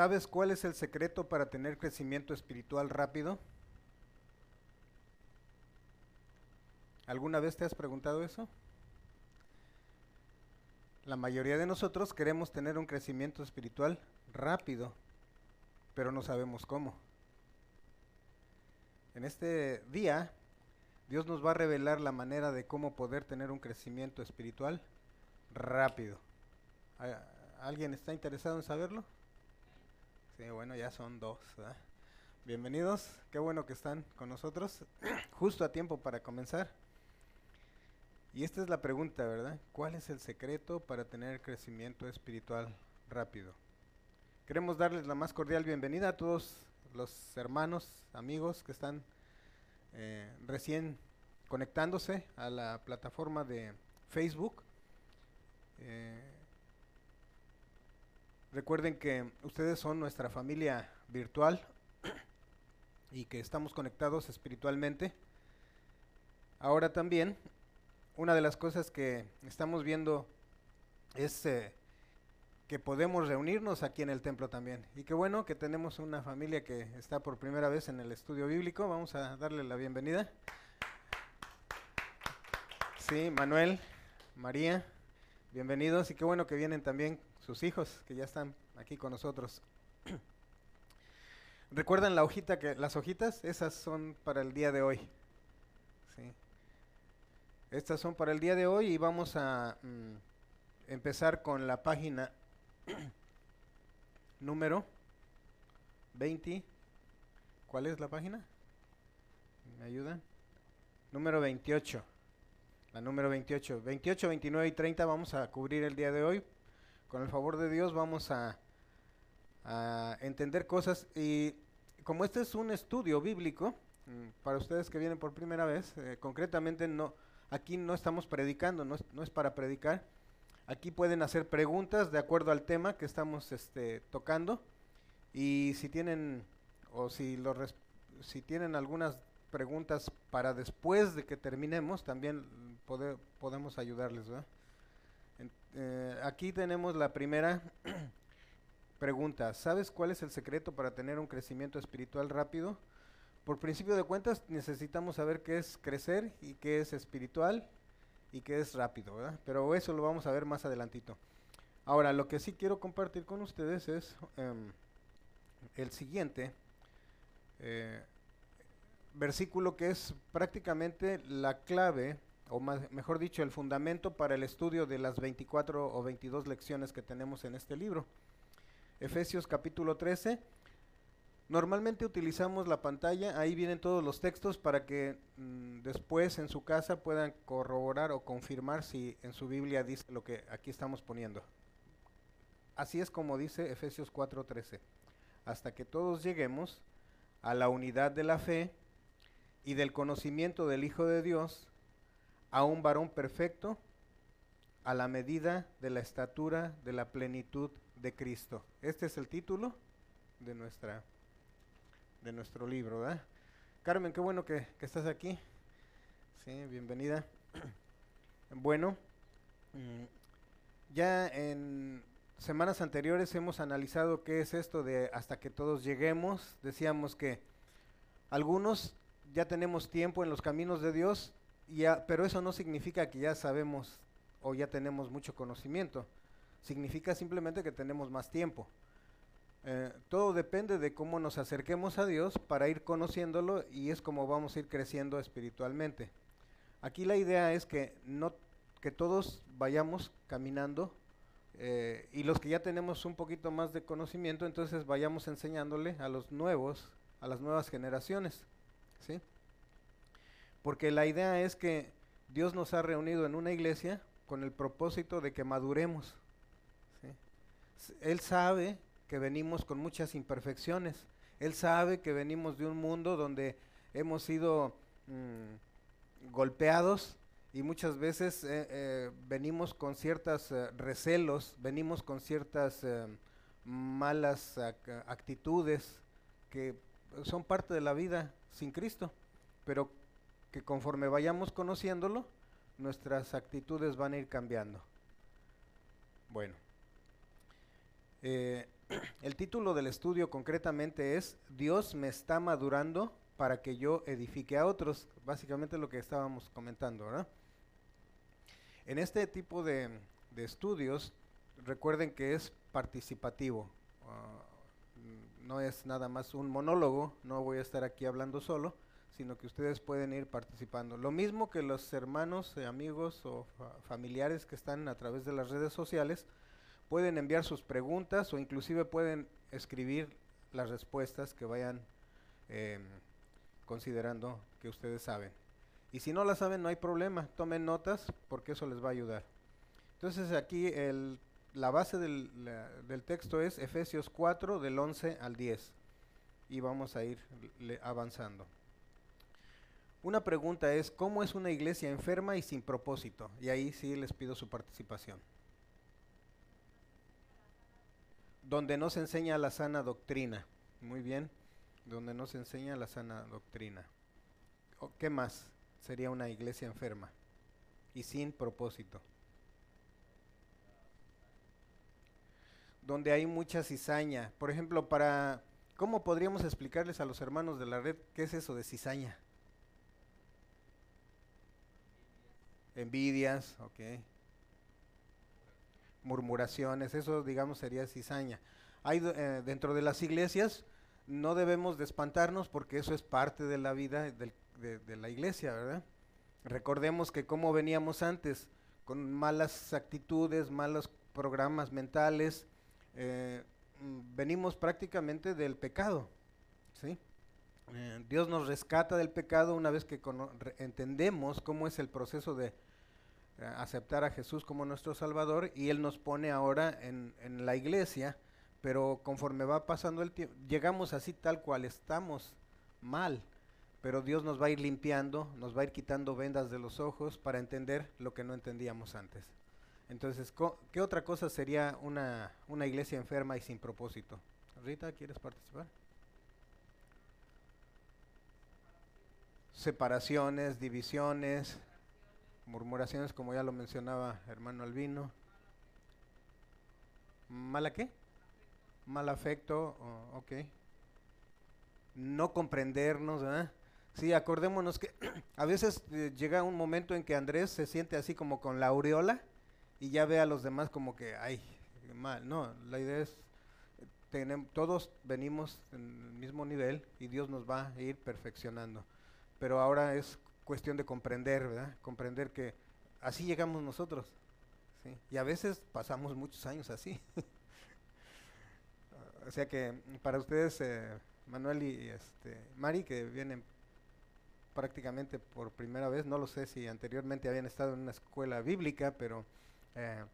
¿Sabes cuál es el secreto para tener crecimiento espiritual rápido? ¿Alguna vez te has preguntado eso? La mayoría de nosotros queremos tener un crecimiento espiritual rápido, pero no sabemos cómo. En este día, Dios nos va a revelar la manera de cómo poder tener un crecimiento espiritual rápido. ¿Alguien está interesado en saberlo? Sí, bueno, ya son dos. Bienvenidos, qué bueno que están con nosotros, justo a tiempo para comenzar. Y esta es la pregunta, ¿verdad? ¿Cuál es el secreto para tener crecimiento espiritual rápido? Queremos darles la más cordial bienvenida a todos los hermanos, amigos que están eh, recién conectándose a la plataforma de Facebook. Eh, recuerden que ustedes son nuestra familia virtual y que estamos conectados espiritualmente. Ahora también una de las cosas que estamos viendo es eh, que podemos reunirnos aquí en el templo también. Y qué bueno que tenemos una familia que está por primera vez en el estudio bíblico. Vamos a darle la bienvenida. Sí, Manuel, María, bienvenidos y qué bueno que vienen también sus hijos que ya están aquí con nosotros. ¿Recuerdan la hojita que las hojitas? Esas son para el día de hoy. Sí. Estas son para el día de hoy y vamos a mm, empezar con la página número 20. ¿Cuál es la página? ¿Me ayudan? Número 28. La número 28. 28, 29 y 30 vamos a cubrir el día de hoy. Con el favor de Dios vamos a, entender cosas y como este es un estudio bíblico, mm, para ustedes que vienen por primera vez, eh, concretamente no Aquí no estamos predicando, no es, para predicar. Aquí pueden hacer preguntas de acuerdo al tema que estamos este, tocando. Y si tienen, o si, si tienen algunas preguntas para después de que terminemos, también podemos ayudarles. Eh, aquí tenemos la primera pregunta. ¿Sabes cuál es el secreto para tener un crecimiento espiritual rápido? por principio de cuentas necesitamos saber qué es crecer y qué es espiritual y qué es rápido, ¿verdad? Pero eso lo vamos a ver más adelantito. Ahora, lo que sí quiero compartir con ustedes es em, el siguiente eh, versículo que es prácticamente la clave, o mejor dicho, el fundamento para el estudio de las 24 o 22 lecciones que tenemos en este libro. Efesios capítulo 13 Normalmente utilizamos la pantalla, ahí vienen todos los textos para que mm, después en su casa puedan corroborar o confirmar si en su Biblia dice lo que aquí estamos poniendo. Así es como dice Efesios 4:13, hasta que todos lleguemos a la unidad de la fe y del conocimiento del Hijo de Dios, a un varón perfecto, a la medida de la estatura de la plenitud de Cristo. Este es el título de nuestra de nuestro libro, ¿verdad? Carmen, qué bueno que, estás aquí. Sí, bienvenida. Bueno, mm, ya en semanas anteriores hemos analizado qué es esto de hasta que todos lleguemos. Decíamos que algunos ya tenemos tiempo en los caminos de Dios, pero eso no significa que ya sabemos o ya tenemos mucho conocimiento. Significa simplemente que tenemos más tiempo. Eh, todo depende de cómo nos acerquemos a Dios para ir conociéndolo y es como vamos a ir creciendo espiritualmente. Aquí la idea es que no que todos vayamos caminando eh, y los que ya tenemos un poquito más de conocimiento, entonces vayamos enseñándole a los nuevos, a las nuevas generaciones, ¿sí? Porque la idea es que Dios nos ha reunido en una iglesia con el propósito de que maduremos. Él sabe que venimos con muchas imperfecciones. Él sabe que venimos de un mundo donde hemos sido mm, golpeados y muchas veces eh, eh, venimos con ciertos eh, recelos, venimos con ciertas malas actitudes que son parte de la vida sin Cristo, pero que conforme vayamos conociéndolo, nuestras actitudes van a ir cambiando. Bueno, el título del estudio concretamente es Dios me está madurando para que yo edifique a otros. Básicamente lo que estábamos comentando. En este tipo de, estudios, recuerden que es participativo. Ah, no es nada más un monólogo, no voy a estar aquí hablando solo, sino que ustedes pueden ir participando. Lo mismo que los hermanos, eh, amigos o familiares que están a través de las redes sociales, pueden enviar sus preguntas o inclusive pueden escribir las respuestas que vayan em, considerando que ustedes saben. Y si no las saben, no hay problema, tomen notas porque eso les va a ayudar. Entonces aquí el, la base del, del texto es Efesios 4 del 11 al 10 y vamos a ir avanzando. Una pregunta es, ¿cómo es una iglesia enferma y sin propósito? Y ahí sí les pido su participación. Donde no se enseña la sana doctrina. Muy bien, donde no se enseña la sana doctrina. ¿Qué más sería una iglesia enferma y sin propósito? Donde hay mucha cizaña. Por ejemplo, para... ¿Cómo podríamos explicarles a los hermanos de la red qué es eso de cizaña? Envidias, ok. Murmuraciones, eso digamos sería cizaña. Hay eh, dentro de las iglesias no debemos de espantarnos porque eso es parte de la vida de, la iglesia, ¿verdad? Recordemos que como veníamos antes, con malas actitudes, malos programas mentales, eh, mm, venimos prácticamente del pecado, ¿sí? Eh, Dios nos rescata del pecado una vez que entendemos cómo es el proceso de eh, aceptar a Jesús como nuestro Salvador y Él nos pone ahora en, en la iglesia, pero conforme va pasando el tiempo, llegamos así tal cual estamos mal, pero Dios nos va a ir limpiando, nos va a ir quitando vendas de los ojos para entender lo que no entendíamos antes. Entonces, ¿qué otra cosa sería una, una iglesia enferma y sin propósito? Rita, ¿quieres participar? Separaciones, divisiones, murmuraciones, como ya lo mencionaba hermano Albino. ¿Mala qué? Mal afecto, ok. No comprendernos, ¿verdad? Sí, acordémonos que a veces eh, llega un momento en que Andrés se siente así como con la aureola y ya ve a los demás como que, ay, mal. No, la idea es, tenemos, todos venimos en el mismo nivel y Dios nos va a ir perfeccionando pero ahora es cuestión de comprender, ¿verdad? Comprender que así llegamos nosotros. ¿sí? Y a veces pasamos muchos años así. o sea que para ustedes, eh, Manuel y este, Mari, que vienen prácticamente por primera vez, no lo sé si anteriormente habían estado en una escuela bíblica, pero eh,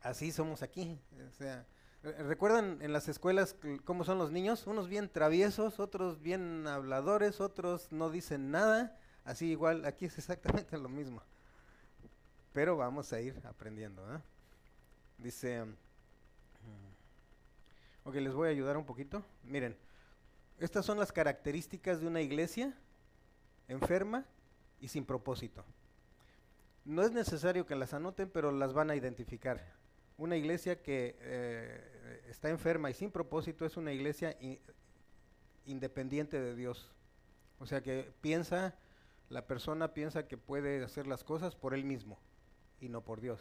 así somos aquí. O sea, ¿Recuerdan en las escuelas cómo son los niños? Unos bien traviesos, otros bien habladores, otros no dicen nada. Así igual, aquí es exactamente lo mismo. Pero vamos a ir aprendiendo. ¿eh? Dice, mm, ok, les voy a ayudar un poquito. Miren, estas son las características de una iglesia enferma y sin propósito. No es necesario que las anoten, pero las van a identificar. Una iglesia que eh, está enferma y sin propósito es una iglesia independiente de Dios. O sea que piensa, la persona piensa que puede hacer las cosas por él mismo y no por Dios.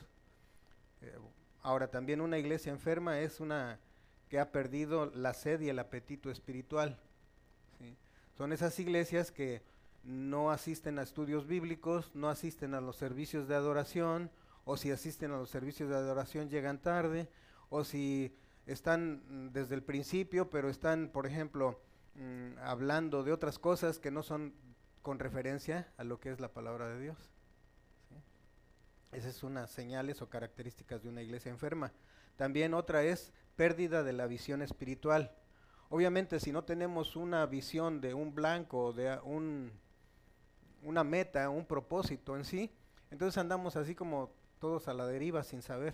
Eh, ahora también una iglesia enferma es una que ha perdido la sed y el apetito espiritual. Son esas iglesias que no asisten a estudios bíblicos, no asisten a los servicios de adoración, o si asisten a los servicios de adoración llegan tarde, o si están mm, desde el principio, pero están, por ejemplo, mm, hablando de otras cosas que no son con referencia a lo que es la palabra de Dios. Esas son señales o características de una iglesia enferma. También otra es pérdida de la visión espiritual. Obviamente, si no tenemos una visión de un blanco, de un, una meta, un propósito en sí, entonces andamos así como todos a la deriva sin saber.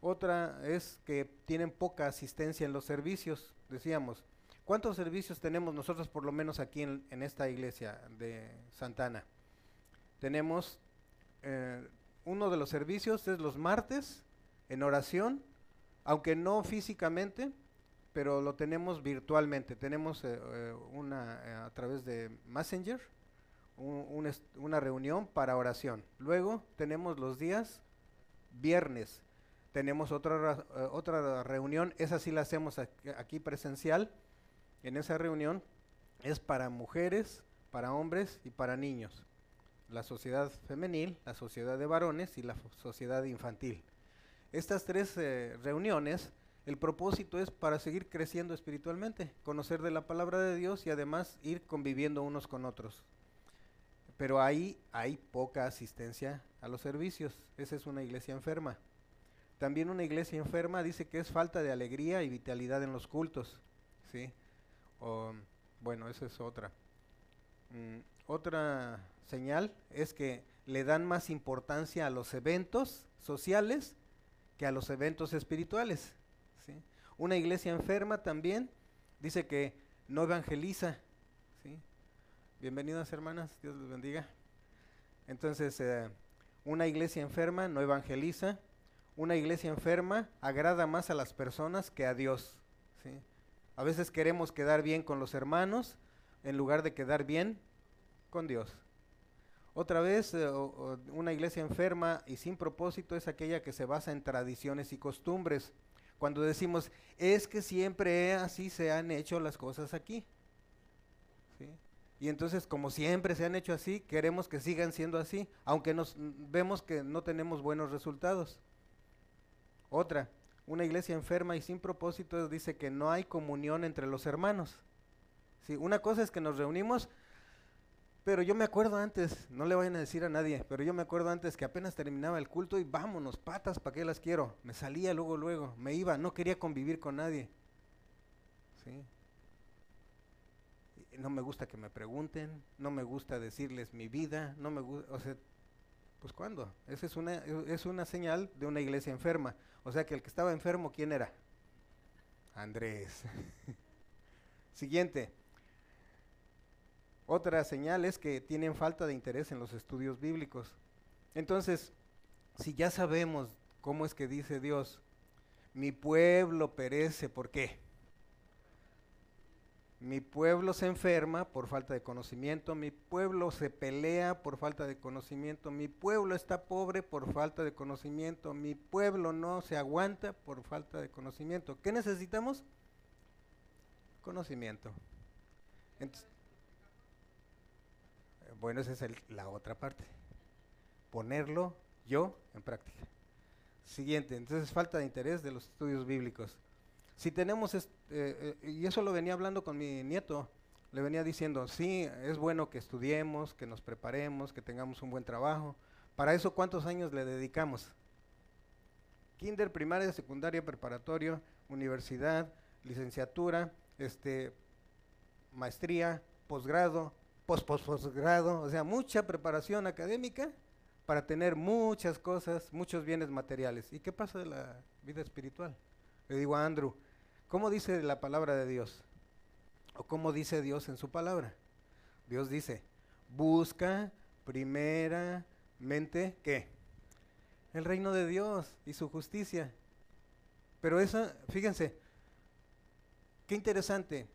Otra es que tienen poca asistencia en los servicios, decíamos. ¿Cuántos servicios tenemos nosotros por lo menos aquí en, esta iglesia de Santana? Tenemos, eh, uno de los servicios es los martes en oración aunque no físicamente, pero lo tenemos virtualmente. Tenemos eh, eh, una a través de Messenger una reunión para oración. Luego tenemos los días viernes. Tenemos otra otra reunión, esa sí la hacemos aquí presencial. En esa reunión es para mujeres, para hombres y para niños. La sociedad femenil, la sociedad de varones y la sociedad infantil. Estas tres reuniones el propósito es para seguir creciendo espiritualmente, conocer de la palabra de Dios y además ir conviviendo unos con otros. Pero ahí hay poca asistencia a los servicios. Esa es una iglesia enferma. También una iglesia enferma dice que es falta de alegría y vitalidad en los cultos. ¿sí? bueno, esa es otra. Mm, otra señal es que le dan más importancia a los eventos sociales que a los eventos espirituales. Una iglesia enferma también dice que no evangeliza. ¿sí? Bienvenidas hermanas, Dios les bendiga. Entonces, eh, una iglesia enferma no evangeliza. Una iglesia enferma agrada más a las personas que a Dios. A veces queremos quedar bien con los hermanos en lugar de quedar bien con Dios. Otra vez, eh, una iglesia enferma y sin propósito es aquella que se basa en tradiciones y costumbres cuando decimos, es que siempre así se han hecho las cosas aquí. Y entonces, como siempre se han hecho así, queremos que sigan siendo así, aunque nos vemos que no tenemos buenos resultados. Otra, una iglesia enferma y sin propósito dice que no hay comunión entre los hermanos. ¿Sí? Una cosa es que nos reunimos pero yo me acuerdo antes, no le vayan a decir a nadie, pero yo me acuerdo antes que apenas terminaba el culto y vámonos, patas, ¿para qué las quiero? Me salía luego, luego, me iba, no quería convivir con nadie. ¿Sí? No me gusta que me pregunten, no me gusta decirles mi vida, no me gusta, o sea, pues ¿cuándo? Esa es una, es una señal de una iglesia enferma. O sea que el que estaba enfermo, ¿quién era? Andrés. Siguiente. Otra señal es que tienen falta de interés en los estudios bíblicos. Entonces, si ya sabemos cómo es que dice Dios, mi pueblo perece, ¿por qué? Mi pueblo se enferma por falta de conocimiento, mi pueblo se pelea por falta de conocimiento, mi pueblo está pobre por falta de conocimiento, mi pueblo no se aguanta por falta de conocimiento. ¿Qué necesitamos? Conocimiento. Entonces, bueno, esa es la otra parte. Ponerlo yo en práctica. Siguiente, entonces falta de interés de los estudios bíblicos. Si tenemos, eh, eh, y eso lo venía hablando con mi nieto, le venía diciendo, sí, es bueno que estudiemos, que nos preparemos, que tengamos un buen trabajo. Para eso, ¿cuántos años le dedicamos? Kinder, primaria, secundaria, preparatorio, universidad, licenciatura, este, maestría, posgrado, posgrado, o sea, mucha preparación académica para tener muchas cosas, muchos bienes materiales. ¿Y qué pasa de la vida espiritual? Le digo a Andrew, ¿cómo dice la palabra de Dios? ¿O cómo dice Dios en su palabra? Dios dice, busca primeramente, ¿qué? El reino de Dios y su justicia. Pero eso, fíjense, qué interesante.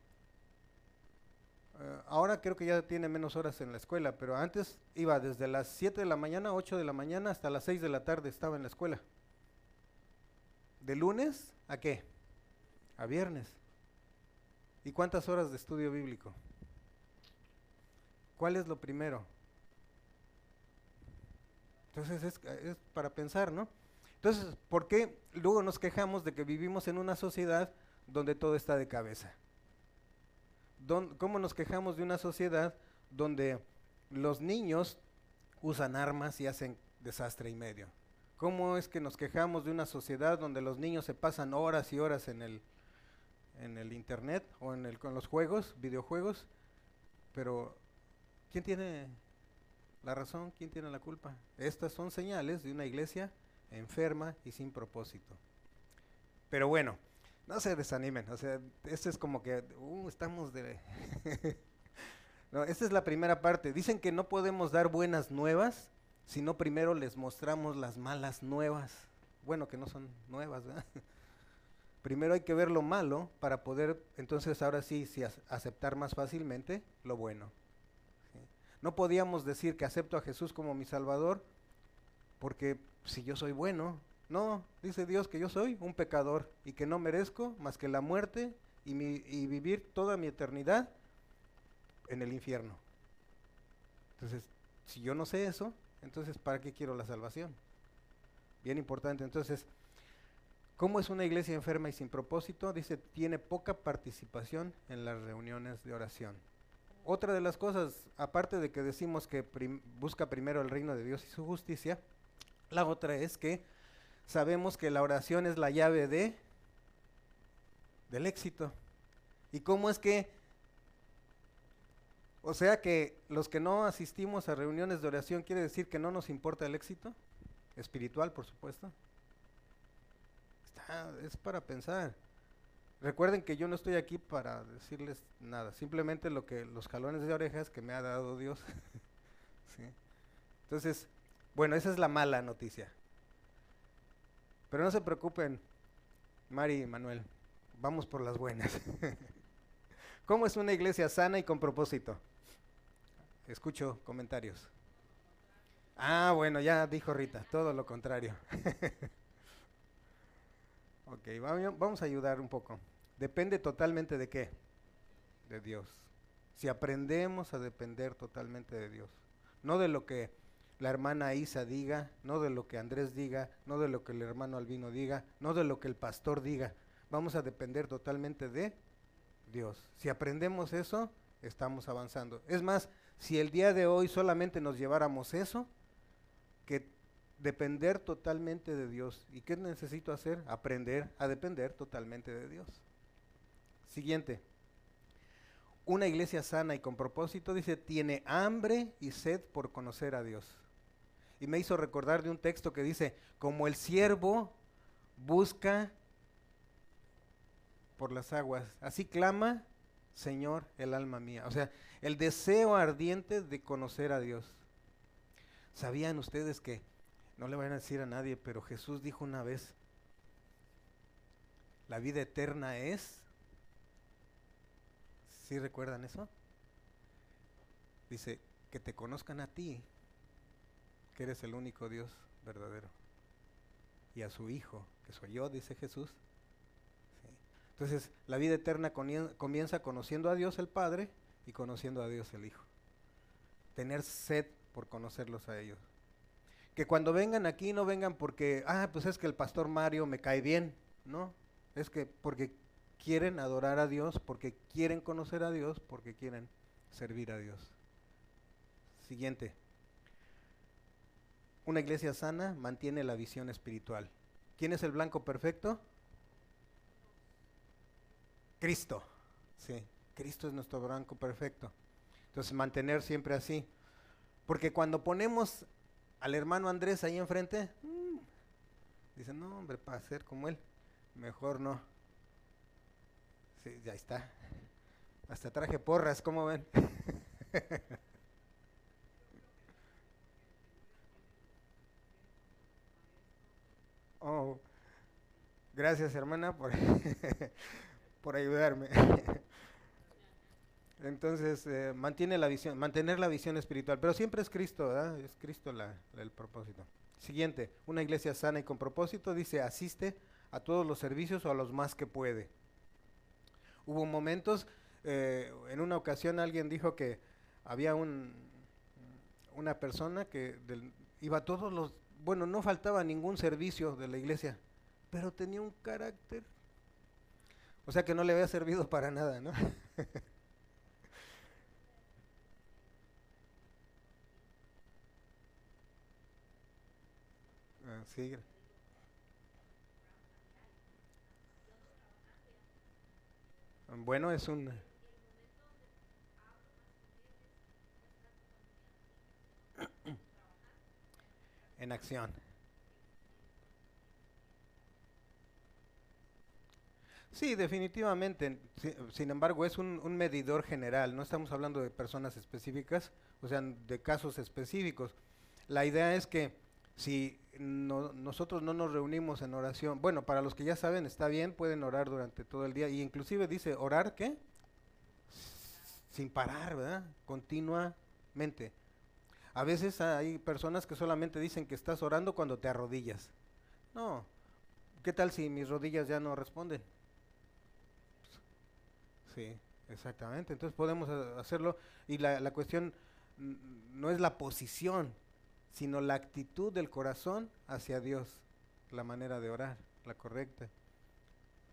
Eh, ahora creo que ya tiene menos horas en la escuela, pero antes iba desde las 7 de la mañana, 8 de la mañana, hasta las 6 de la tarde estaba en la escuela. ¿De lunes a qué? A viernes. ¿Y cuántas horas de estudio bíblico? ¿Cuál es lo primero? Entonces es, es, para pensar, ¿no? Entonces, ¿por qué luego nos quejamos de que vivimos en una sociedad donde todo está de cabeza? ¿Cómo nos quejamos de una sociedad donde los niños usan armas y hacen desastre y medio? ¿Cómo es que nos quejamos de una sociedad donde los niños se pasan horas y horas en el, en el internet o en el, con los juegos, videojuegos? Pero, ¿quién tiene la razón? ¿Quién tiene la culpa? Estas son señales de una iglesia enferma y sin propósito. Pero bueno, no se desanimen, o sea, esto es como que, uh, estamos de... no, esta es la primera parte. Dicen que no podemos dar buenas nuevas si no primero les mostramos las malas nuevas. Bueno, que no son nuevas, ¿verdad? Primero hay que ver lo malo para poder entonces ahora sí, aceptar más fácilmente lo bueno. No podíamos decir que acepto a Jesús como mi Salvador porque si yo soy bueno, no, dice Dios que yo soy un pecador y que no merezco más que la muerte y, y vivir toda mi eternidad en el infierno. Entonces, si yo no sé eso, entonces ¿para qué quiero la salvación? Bien importante. Entonces, ¿cómo es una iglesia enferma y sin propósito? Dice, tiene poca participación en las reuniones de oración. Otra de las cosas, aparte de que decimos que busca primero el reino de Dios y su justicia, la otra es que sabemos que la oración es la llave de del éxito. ¿Y cómo es que o sea que los que no asistimos a reuniones de oración quiere decir que no nos importa el éxito espiritual, por supuesto. Es para pensar. Recuerden que yo no estoy aquí para decirles nada, simplemente lo que los jalones de orejas que me ha dado Dios. Entonces, bueno, esa es la mala noticia. Pero no se preocupen, Mari y Manuel, vamos por las buenas. ¿Cómo es una iglesia sana y con propósito? Escucho comentarios. Ah, bueno, ya dijo Rita, todo lo contrario. ok, vamos a ayudar un poco. Depende totalmente de qué? De Dios. Si aprendemos a depender totalmente de Dios. No de lo que la hermana Isa diga, no de lo que Andrés diga, no de lo que el hermano Albino diga, no de lo que el pastor diga. Vamos a depender totalmente de Dios. Si aprendemos eso, estamos avanzando. Es más, si el día de hoy solamente nos lleváramos eso, depender totalmente de Dios. ¿Y qué necesito hacer? Aprender a depender totalmente de Dios. Siguiente. Una iglesia sana y con propósito, dice, tiene hambre y sed por conocer a Dios. Y me hizo recordar de un texto que dice, como el siervo busca por las aguas, así clama Señor, el alma mía. O sea, el deseo ardiente de conocer a Dios. ¿Sabían ustedes que, no le van a decir a nadie, pero Jesús dijo una vez, la vida eterna es, ¿sí recuerdan eso? Dice, que te conozcan a ti, que eres el único Dios verdadero, y a su Hijo, que soy yo, dice Jesús, entonces, la vida eterna comienza conociendo a Dios el Padre y conociendo a Dios el Hijo. Tener sed por conocerlos a ellos. Que cuando vengan aquí no vengan porque, ah, pues es que el pastor Mario me cae bien, ¿no? Es que porque quieren adorar a Dios, porque quieren conocer a Dios, porque quieren servir a Dios. Siguiente. Una iglesia sana mantiene la visión espiritual. ¿Quién es el blanco perfecto? Cristo. Sí, Cristo es nuestro blanco perfecto. Entonces mantener siempre así. Porque cuando ponemos al hermano Andrés ahí enfrente, mm, dicen, no hombre, para ser como él, mejor no. Sí, ya está. Hasta traje porras, ¿cómo ven? oh, gracias hermana por por ayudarme. Entonces, eh, mantiene la visión, mantener la visión espiritual, pero siempre es Cristo, ¿verdad? Es Cristo el propósito. Siguiente, una iglesia sana y con propósito, dice, asiste a todos los servicios o a los más que puede. Hubo momentos, eh, en una ocasión alguien dijo que había un, una persona que iba a todos los, bueno, no faltaba ningún servicio de la iglesia, pero tenía un carácter o sea que no le había servido para nada, ¿no? sí. Bueno, es un... en acción. Sí, definitivamente. Sin embargo, es un, medidor general. No estamos hablando de personas específicas, o sea, de casos específicos. La idea es que si no- nosotros no nos reunimos en oración, bueno, para los que ya saben, está bien, pueden orar durante todo el día, y inclusive dice, orar, ¿qué? Sin parar, ¿verdad? Continuamente. A veces hay personas que solamente dicen que estás orando cuando te arrodillas. No, ¿qué tal si mis rodillas ya no responden? Sí, exactamente. Entonces podemos ha- hacerlo y la, la cuestión no es la posición, sino la actitud del corazón hacia Dios, la manera de orar, la correcta.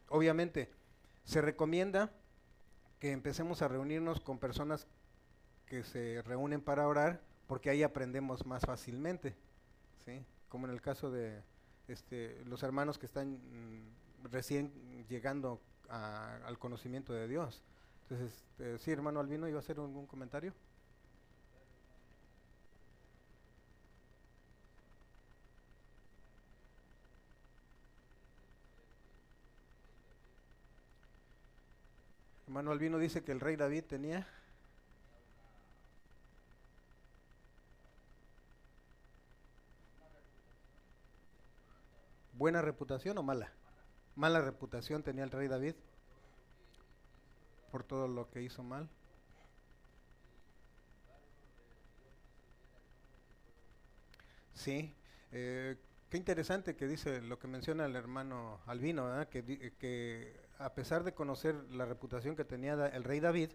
Obviamente, se recomienda que empecemos a reunirnos con personas que se reúnen para orar, porque ahí aprendemos más fácilmente, ¿sí? Como en el caso de este, los hermanos que están mm, recién llegando a- al conocimiento de Dios. Entonces, este, sí, hermano Albino, ¿iba a hacer algún comentario? Hermano Albino dice que el rey David tenía buena reputación o mala. Mala reputación tenía el rey David por todo lo que hizo mal. Sí, eh, qué interesante que dice lo que menciona el hermano Albino, ¿verdad? Que, eh, a pesar de conocer la reputación que tenía el rey David,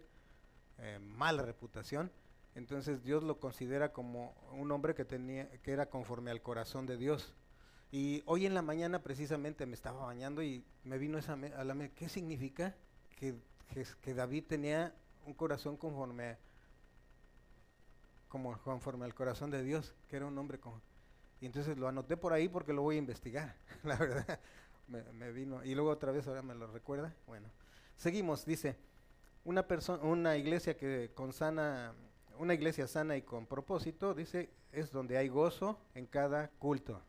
eh, mala reputación, entonces Dios lo considera como un hombre que tenía, que era conforme al corazón de Dios. Y hoy en la mañana precisamente me estaba bañando y me vino esa a la mente, ¿qué significa que, que David tenía un corazón conforme como conforme al corazón de Dios, que era un hombre con y entonces lo anoté por ahí porque lo voy a investigar, la verdad. Me, vino y luego otra vez ahora me lo recuerda. Bueno, seguimos, dice, una persona una iglesia que con sana una iglesia sana y con propósito, dice, es donde hay gozo en cada culto.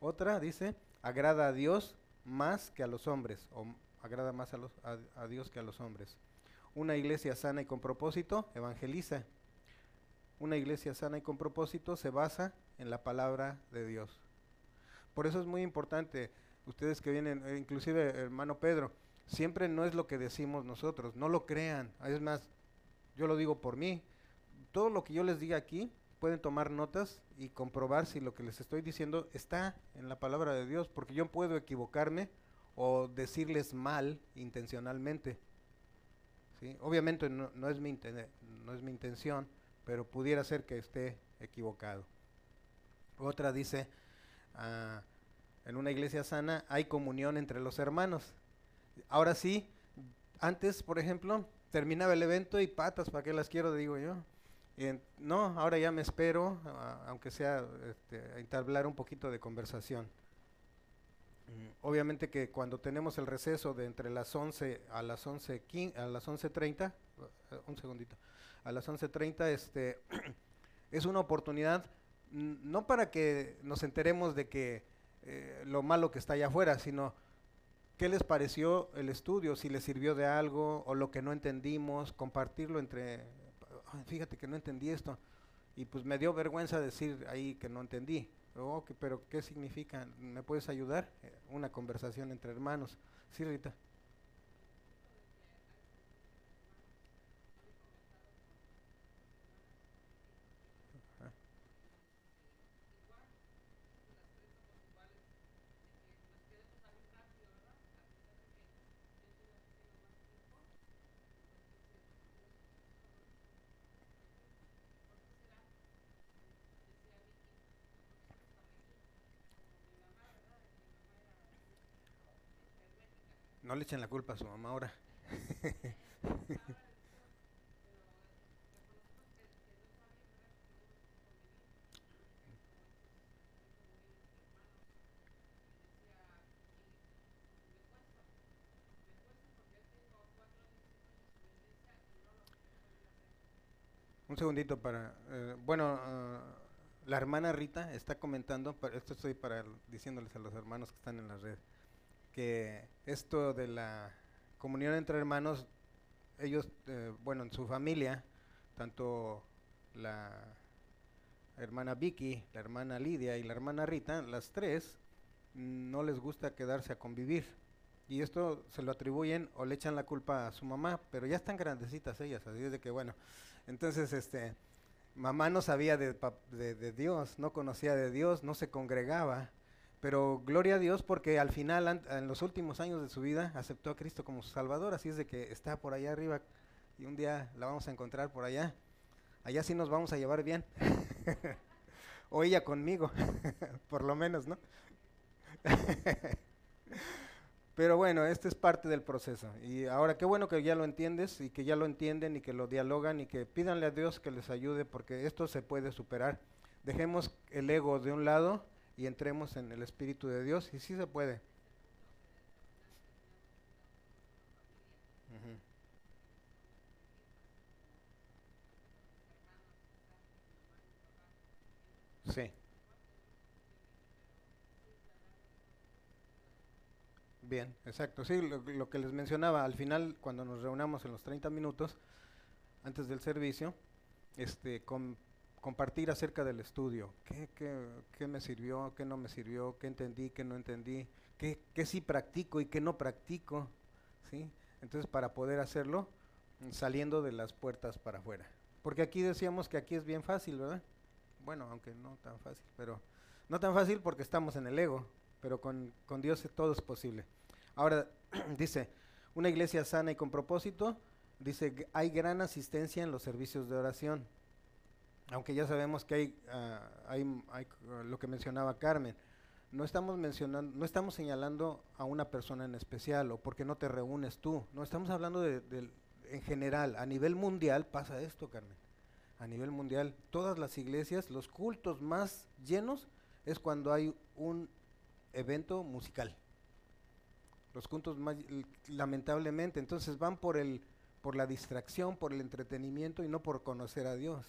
Otra dice, agrada a Dios más que a los hombres, o agrada más a, los, a Dios que a los hombres. Una iglesia sana y con propósito evangeliza. Una iglesia sana y con propósito se basa en la palabra de Dios. Por eso es muy importante, ustedes que vienen, eh, inclusive hermano Pedro, siempre no es lo que decimos nosotros, no lo crean. Es más, yo lo digo por mí. Todo lo que yo les diga aquí, pueden tomar notas y comprobar si lo que les estoy diciendo está en la palabra de Dios, porque yo puedo equivocarme o decirles mal intencionalmente. Obviamente no, no es mi inten- no es mi intención, pero pudiera ser que esté equivocado. Otra dice, ah, en una iglesia sana hay comunión entre los hermanos. Ahora sí, antes, por ejemplo, terminaba el evento y patas, ¿para qué las quiero? Digo yo. No, ahora ya me espero, aunque sea este, a entablar un poquito de conversación. Mm, Obviamente que cuando tenemos el receso de entre las 11 a las 11, quin- a las 11.30, eh, un segundito, a las 11.30 este, es una oportunidad no para que nos enteremos de que eh, lo malo que está allá afuera, sino qué les pareció el estudio, si les sirvió de algo o lo que no entendimos, compartirlo entre, "Ay, fíjate que no entendí esto, y pues me dio vergüenza decir ahí que no entendí. Oh, que- pero ¿qué significa? ¿Me puedes ayudar? Eh, Una conversación entre hermanos. Sí, Rita. No le echen la culpa a su mamá ahora. Un segundito para... eh, bueno, ah, la hermana Rita está comentando, esto estoy para diciéndoles a los hermanos que están en la red, que esto de la comunión entre hermanos, ellos, eh, bueno, en su familia, tanto la, hermana Vicky, la hermana Lidia y la hermana Rita, las tres, no les gusta quedarse a convivir. Y esto se lo atribuyen o le echan la culpa a su mamá, pero ya están grandecitas ellas, así es de que bueno. Entonces, este, mamá no sabía de, de Dios, no conocía de Dios, no se congregaba, pero gloria a Dios porque al final, en los últimos años de su vida, aceptó a Cristo como su Salvador, así es de que está por allá arriba y un día la vamos a encontrar por allá. Allá sí nos vamos a llevar bien. o ella conmigo, por lo menos, ¿no? Pero bueno, este es parte del proceso. Y ahora qué bueno que ya lo entiendes y que ya lo entienden y que lo dialogan y que pídanle a Dios que les ayude porque esto se puede superar. Dejemos el ego de un lado y entremos en el Espíritu de Dios y sí se puede. Sí. Bien, exacto. Sí, lo, que les mencionaba, al final, cuando nos reunamos en los 30 minutos, antes del servicio, este, compartir acerca del estudio. ¿Qué, qué, qué, me sirvió? ¿Qué no me sirvió? ¿Qué entendí? ¿Qué no entendí? ¿Qué, qué sí practico y qué no practico? ¿Sí? Entonces, para poder hacerlo, saliendo de las puertas para afuera. Porque aquí decíamos que aquí es bien fácil, ¿verdad? Bueno, aunque no tan fácil, pero no tan fácil porque estamos en el ego, pero con, con Dios todo es posible. Ahora, dice, una iglesia sana y con propósito, dice, hay gran asistencia en los servicios de oración. Aunque ya sabemos que hay, ah, hay, hay, lo que mencionaba Carmen, no estamos mencionando, no estamos señalando a una persona en especial o porque no te reúnes tú, no estamos hablando de en general, a nivel mundial pasa esto, Carmen a nivel mundial, todas las iglesias, los cultos más llenos es cuando hay un evento musical. Los cultos más lamentablemente, entonces van por el por la distracción, por el entretenimiento y no por conocer a Dios.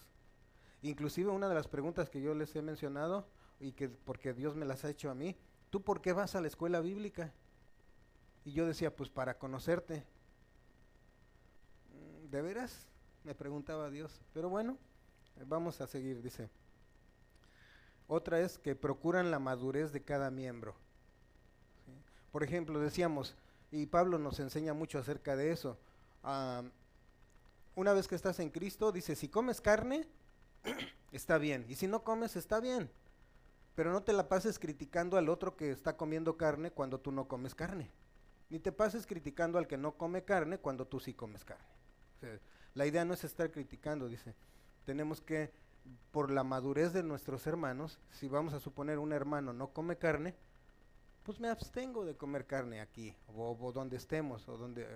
Inclusive una de las preguntas que yo les he mencionado y que porque Dios me las ha hecho a mí, ¿tú por qué vas a la escuela bíblica? Y yo decía, pues para conocerte. Mm, ¿De veras? me preguntaba Dios. Pero bueno, vamos a seguir, dice. Otra es que procuran la madurez de cada miembro. Por ejemplo, decíamos, y Pablo nos enseña mucho acerca de eso, una vez que estás en Cristo, dice, si comes carne, está bien, y si no comes, está bien, pero no te la pases criticando al otro que está comiendo carne cuando tú no comes carne, ni te pases criticando al que no come carne cuando tú sí comes carne. La idea no es estar criticando, dice. Tenemos que, por la madurez de nuestros hermanos, si vamos a suponer un hermano no come carne, pues me abstengo de comer carne aquí, o, donde estemos, o donde eh,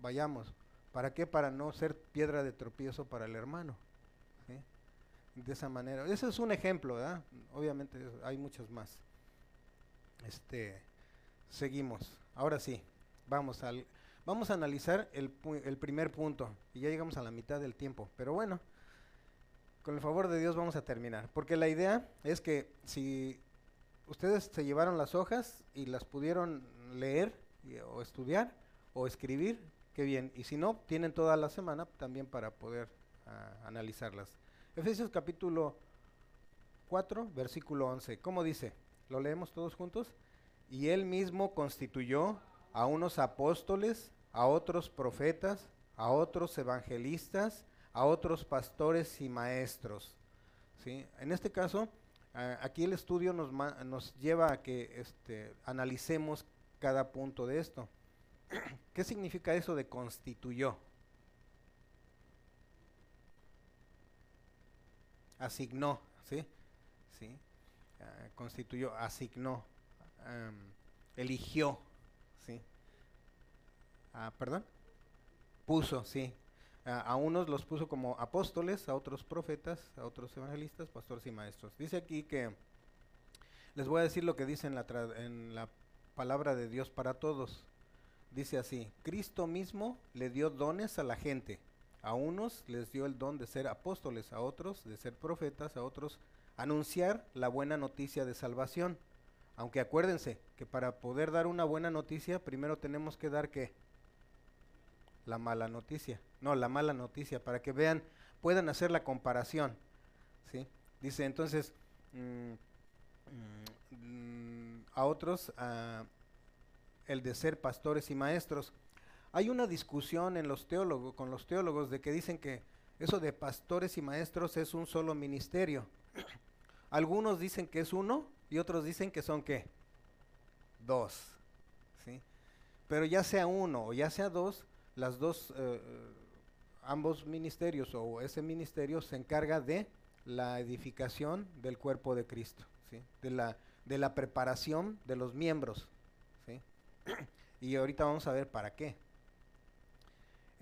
vayamos. ¿Para qué? Para no ser piedra de tropiezo para el hermano. De esa manera. Ese es un ejemplo. Obviamente hay muchos más. Este, seguimos. Ahora sí, vamos al Vamos a analizar el, el, primer punto y ya llegamos a la mitad del tiempo. Pero bueno, con el favor de Dios vamos a terminar. Porque la idea es que si ustedes se llevaron las hojas y las pudieron leer o estudiar o escribir, qué bien. Y si no, tienen toda la semana también para poder ah, analizarlas. Efesios capítulo 4, versículo 11. ¿Cómo dice? ¿Lo leemos todos juntos? Y él mismo constituyó a unos apóstoles, a otros profetas, a otros evangelistas, a otros pastores y maestros. ¿sí? En este caso, aquí el estudio nos, nos lleva a que este, analicemos cada punto de esto. ¿Qué significa eso de constituyó? Asignó, ¿sí? ¿Sí? Ah, constituyó, asignó, eligió, Ah, ¿Perdón? Puso, sí. a unos los puso como apóstoles, a otros profetas, a otros evangelistas, pastores y maestros. Dice aquí que, les voy a decir lo que dice en la, en la palabra de Dios para todos. Dice así, Cristo mismo le dio dones a la gente. A unos les dio el don de ser apóstoles, a otros de ser profetas, a otros anunciar la buena noticia de salvación. Aunque acuérdense que para poder dar una buena noticia, primero tenemos que dar que la mala noticia. No, la mala noticia, para que vean, puedan hacer la comparación. ¿sí? Dice entonces mm, mm, a otros el de ser pastores y maestros. Hay una discusión en los teólogos, con los teólogos de que dicen que eso de pastores y maestros es un solo ministerio. Algunos dicen que es uno y otros dicen que son qué? Dos. ¿sí? Pero ya sea uno o ya sea dos, las dos, eh, ambos ministerios o ese ministerio se encarga de la edificación del cuerpo de Cristo, de, la, de la preparación de los miembros. y ahorita vamos a ver para qué.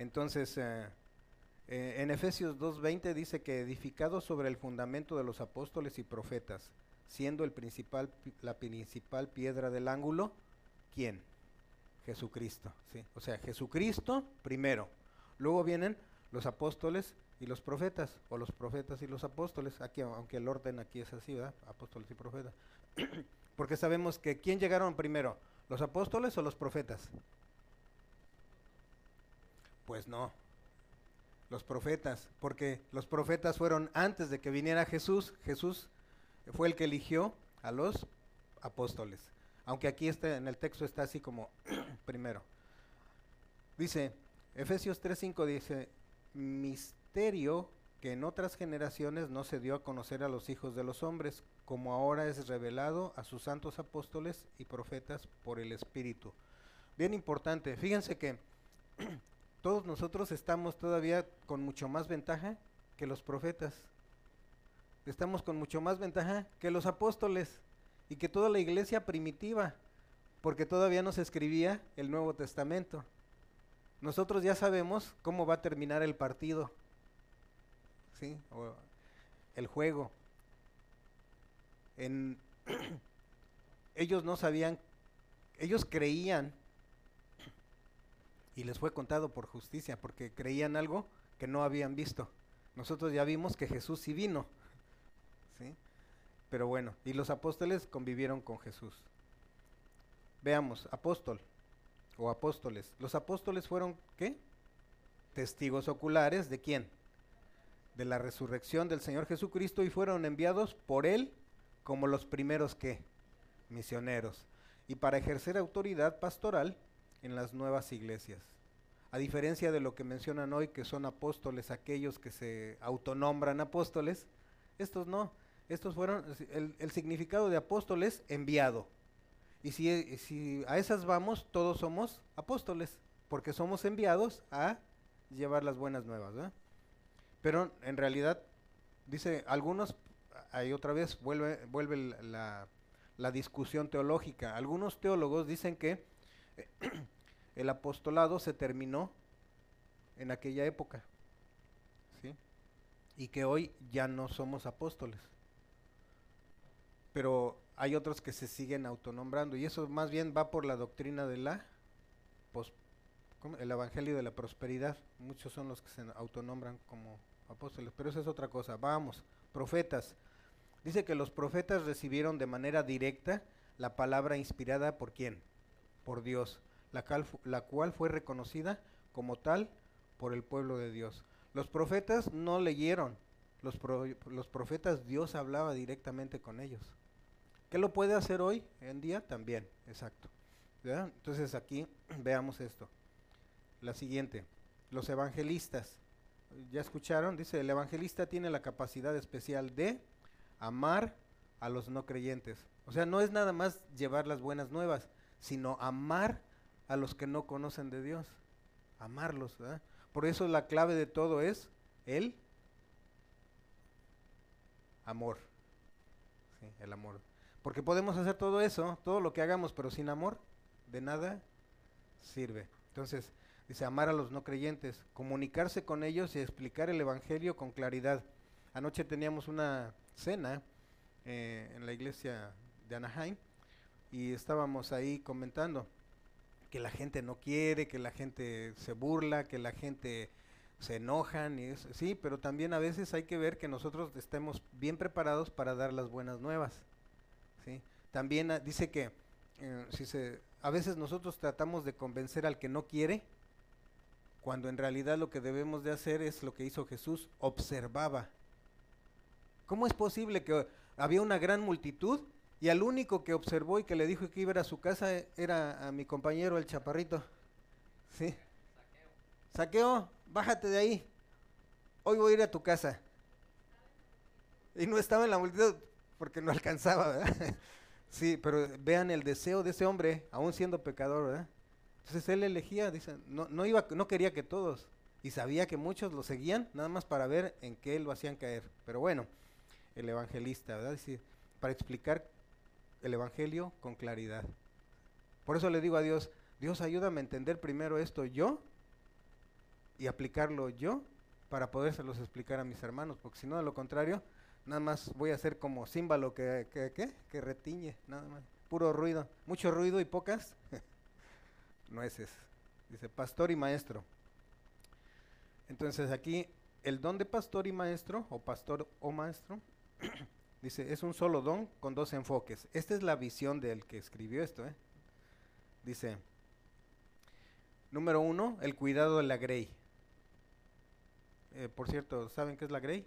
Entonces, eh, eh, en Efesios 2.20 dice que edificado sobre el fundamento de los apóstoles y profetas, siendo el principal, la principal piedra del ángulo, ¿quién? Jesucristo. O sea, Jesucristo primero. Luego vienen los apóstoles y los profetas, o los profetas y los apóstoles, aquí, aunque el orden aquí es así, ¿verdad? Apóstoles y profetas. Porque sabemos que ¿quién llegaron primero? ¿Los apóstoles o los profetas? Pues no, los profetas, porque los profetas fueron antes de que viniera Jesús, Jesús fue el que eligió a los apóstoles. Aunque aquí este, en el texto está así como primero. Dice, Efesios 3:5 dice, misterio que en otras generaciones no se dio a conocer a los hijos de los hombres, como ahora es revelado a sus santos apóstoles y profetas por el Espíritu. Bien importante, fíjense que todos nosotros estamos todavía con mucho más ventaja que los profetas. Estamos con mucho más ventaja que los apóstoles y que toda la iglesia primitiva, porque todavía no se escribía el Nuevo Testamento. Nosotros ya sabemos cómo va a terminar el partido, ¿sí? O el juego. En ellos no sabían, ellos creían y les fue contado por justicia, porque creían algo que no habían visto. Nosotros ya vimos que Jesús sí vino. ¿sí? Pero bueno, y los apóstoles convivieron con Jesús. Veamos, apóstol o apóstoles. Los apóstoles fueron, ¿qué? Testigos oculares de quién? De la resurrección del Señor Jesucristo y fueron enviados por Él como los primeros, ¿qué? Misioneros. Y para ejercer autoridad pastoral en las nuevas iglesias. A diferencia de lo que mencionan hoy, que son apóstoles aquellos que se autonombran apóstoles, estos no, estos fueron, el, significado de apóstoles, enviado. Y si, si a esas vamos, todos somos apóstoles, porque somos enviados a llevar las buenas nuevas. Pero en realidad, dice, algunos, ahí otra vez vuelve, vuelve la, la discusión teológica. Algunos teólogos dicen que el apostolado se terminó en aquella época. ¿sí? Y que hoy ya no somos apóstoles pero hay otros que se siguen autonombrando y eso más bien va por la doctrina de la el evangelio de la prosperidad. Muchos son los que se autonombran como apóstoles, pero eso es otra cosa. Vamos, profetas. Dice que los profetas recibieron de manera directa la palabra inspirada por quién? Por Dios, la, cual fue reconocida como tal por el pueblo de Dios. Los profetas no leyeron, los, los profetas Dios hablaba directamente con ellos. ¿Qué lo puede hacer hoy en día? También, exacto. Entonces aquí veamos esto. La siguiente, los evangelistas. ¿Ya escucharon? Dice, el evangelista tiene la capacidad especial de amar a los no creyentes. O sea, no es nada más llevar las buenas nuevas, sino amar a los que no conocen de Dios. Amarlos. Por eso la clave de todo es el amor. Sí, el amor. Porque podemos hacer todo eso, todo lo que hagamos, pero sin amor, de nada sirve. Entonces, dice, amar a los no creyentes, comunicarse con ellos y explicar el Evangelio con claridad. Anoche teníamos una cena eh, en la iglesia de Anaheim y estábamos ahí comentando que la gente no quiere, que la gente se burla, que la gente se enojan, y sí, pero también a veces hay que ver que nosotros estemos bien preparados para dar las buenas nuevas. También ah, dice que eh, si se, a veces nosotros tratamos de convencer al que no quiere, cuando en realidad lo que debemos de hacer es lo que hizo Jesús, observaba ¿Cómo es posible que había una gran multitud y al único que observó y que le dijo que iba a, ir a su casa era a mi compañero el chaparrito? Sí. Saqueo, bájate de ahí. Hoy voy a ir a tu casa. Y no estaba en la multitud porque no alcanzaba, ¿verdad? Sí, pero vean el deseo de ese hombre, aún siendo pecador, ¿verdad? Entonces él elegía, dice, no, no, iba, no quería que todos, y sabía que muchos lo seguían, nada más para ver en qué lo hacían caer. Pero bueno, el evangelista, ¿verdad? Para explicar el evangelio con claridad. Por eso le digo a Dios, Dios ayúdame a entender primero esto yo y aplicarlo yo para podérselos explicar a mis hermanos, porque si no, de lo contrario, nada más voy a ser como címbalo que, que, que, retiñe, nada más. Puro ruido, mucho ruido y pocas nueces. Dice pastor y maestro. Entonces aquí el don de pastor y maestro, o pastor o maestro, dice, es un solo don con dos enfoques. Esta es la visión del que escribió esto. ¿eh? Dice, número uno, el cuidado de la grey. Eh, por cierto, ¿saben qué es la grey?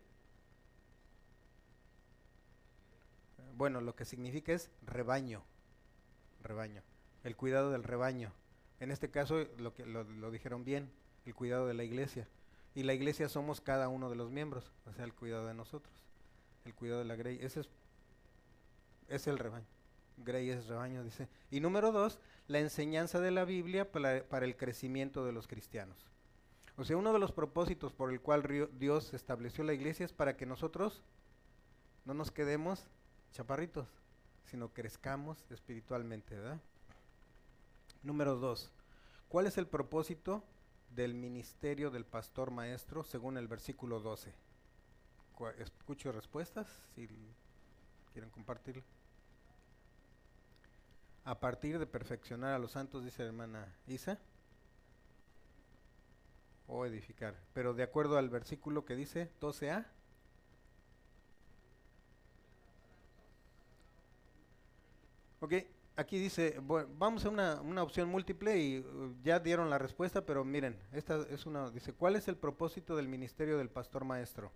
Bueno, lo que significa es rebaño, rebaño, el cuidado del rebaño. En este caso, lo que lo, dijeron bien, el cuidado de la iglesia. Y la iglesia somos cada uno de los miembros, o sea, el cuidado de nosotros, el cuidado de la grey. Ese es, es el rebaño. Grey es rebaño, dice. Y número dos, la enseñanza de la Biblia para, para, el crecimiento de los cristianos. O sea, uno de los propósitos por el cual Dios estableció la iglesia es para que nosotros no nos quedemos chaparritos, sino crezcamos espiritualmente, ¿verdad? Número dos, ¿cuál es el propósito del ministerio del pastor maestro según el versículo 12? Escucho respuestas, si quieren compartirlo. A partir de perfeccionar a los santos, dice hermana Isa, o edificar. Pero de acuerdo al versículo que dice 12a, Ok, aquí dice, bueno, vamos a una, una opción múltiple y uh, ya dieron la respuesta, pero miren, esta es una, dice, ¿cuál es el propósito del ministerio del pastor maestro?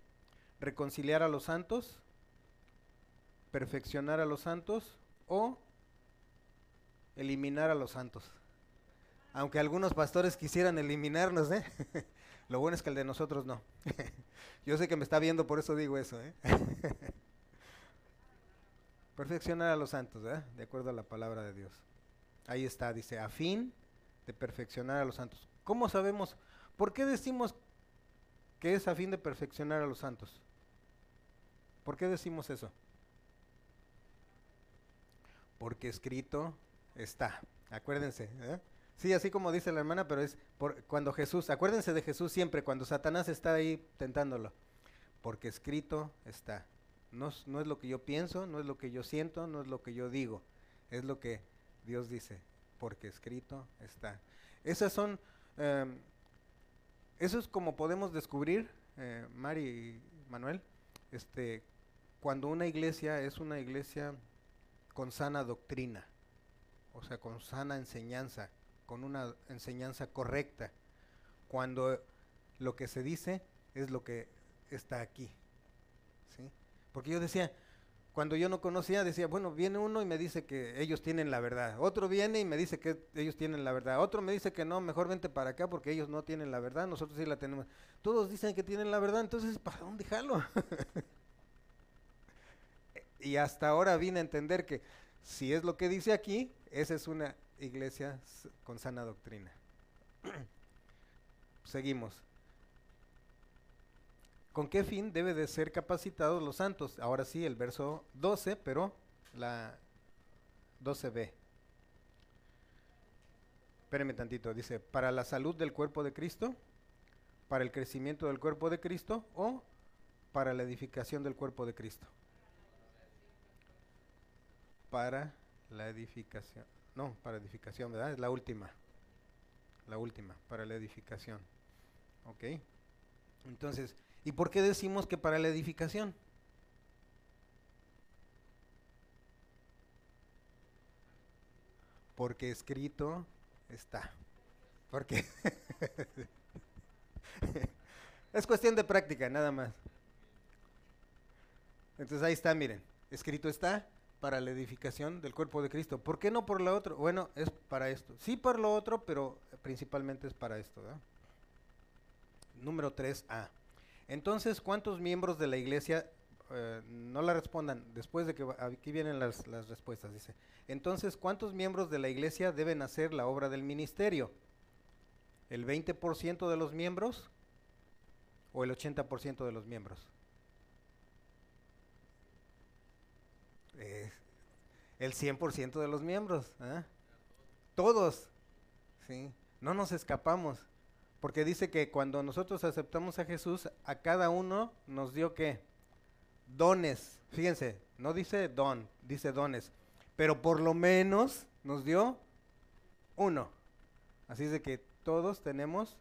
¿Reconciliar a los santos? ¿Perfeccionar a los santos? ¿O eliminar a los santos? Aunque algunos pastores quisieran eliminarnos, ¿eh? Lo bueno es que el de nosotros no. Yo sé que me está viendo, por eso digo eso, ¿eh? Perfeccionar a los santos, ¿verdad? De acuerdo a la palabra de Dios. Ahí está, dice, a fin de perfeccionar a los santos. ¿Cómo sabemos? ¿Por qué decimos que es a fin de perfeccionar a los santos? ¿Por qué decimos eso? Porque escrito está. Acuérdense. ¿eh? Sí, así como dice la hermana, pero es cuando Jesús, acuérdense de Jesús siempre, cuando Satanás está ahí tentándolo. Porque escrito está. No, es lo que yo pienso, no es lo que yo siento, no es lo que yo digo, es lo que Dios dice, porque escrito está. Esas son, em, eso es como podemos descubrir, eh, Mari y Manuel, este, cuando una iglesia es una iglesia con sana doctrina, o sea, con sana enseñanza, con una enseñanza correcta, cuando lo que se dice es lo que está aquí. ¿sí? Porque yo decía, cuando yo no conocía, decía, bueno, viene uno y me dice que ellos tienen la verdad. Otro viene y me dice que ellos tienen la verdad. Otro me dice que no, mejor vente para acá porque ellos no tienen la verdad, nosotros sí la tenemos. Todos dicen que tienen la verdad, entonces, ¿para dónde jalo? y hasta ahora vine a entender que si es lo que dice aquí, esa es una iglesia con sana doctrina. Seguimos. ¿Con qué fin debe de ser capacitados los santos? Ahora sí, el verso 12, pero la 12b. Espérenme tantito, dice, para la salud del cuerpo de Cristo, para el crecimiento del cuerpo de Cristo o para la edificación del cuerpo de Cristo. Para la edificación, no, para edificación, ¿verdad? Es la última, la última, para la edificación. ¿Ok? Entonces, ¿Y por qué decimos que para la edificación? Porque escrito está. Porque es cuestión de práctica, nada más. Entonces ahí está, miren, escrito está para la edificación del cuerpo de Cristo. ¿Por qué no por lo otro? Bueno, es para esto. Sí por lo otro, pero principalmente es para esto. Número 3a. Entonces, ¿cuántos miembros de la iglesia eh, no la respondan, después de que aquí vienen las, las respuestas, dice, entonces, ¿cuántos miembros de la iglesia deben hacer la obra del ministerio? ¿El 20% de los miembros o el 80% de los miembros? El 100% de los miembros. ¿eh? Todos. ¿sí? No nos escapamos. Porque dice que cuando nosotros aceptamos a Jesús, a cada uno nos dio qué? dones. Fíjense, no dice don, dice dones. Pero por lo menos nos dio uno. Así es de que todos tenemos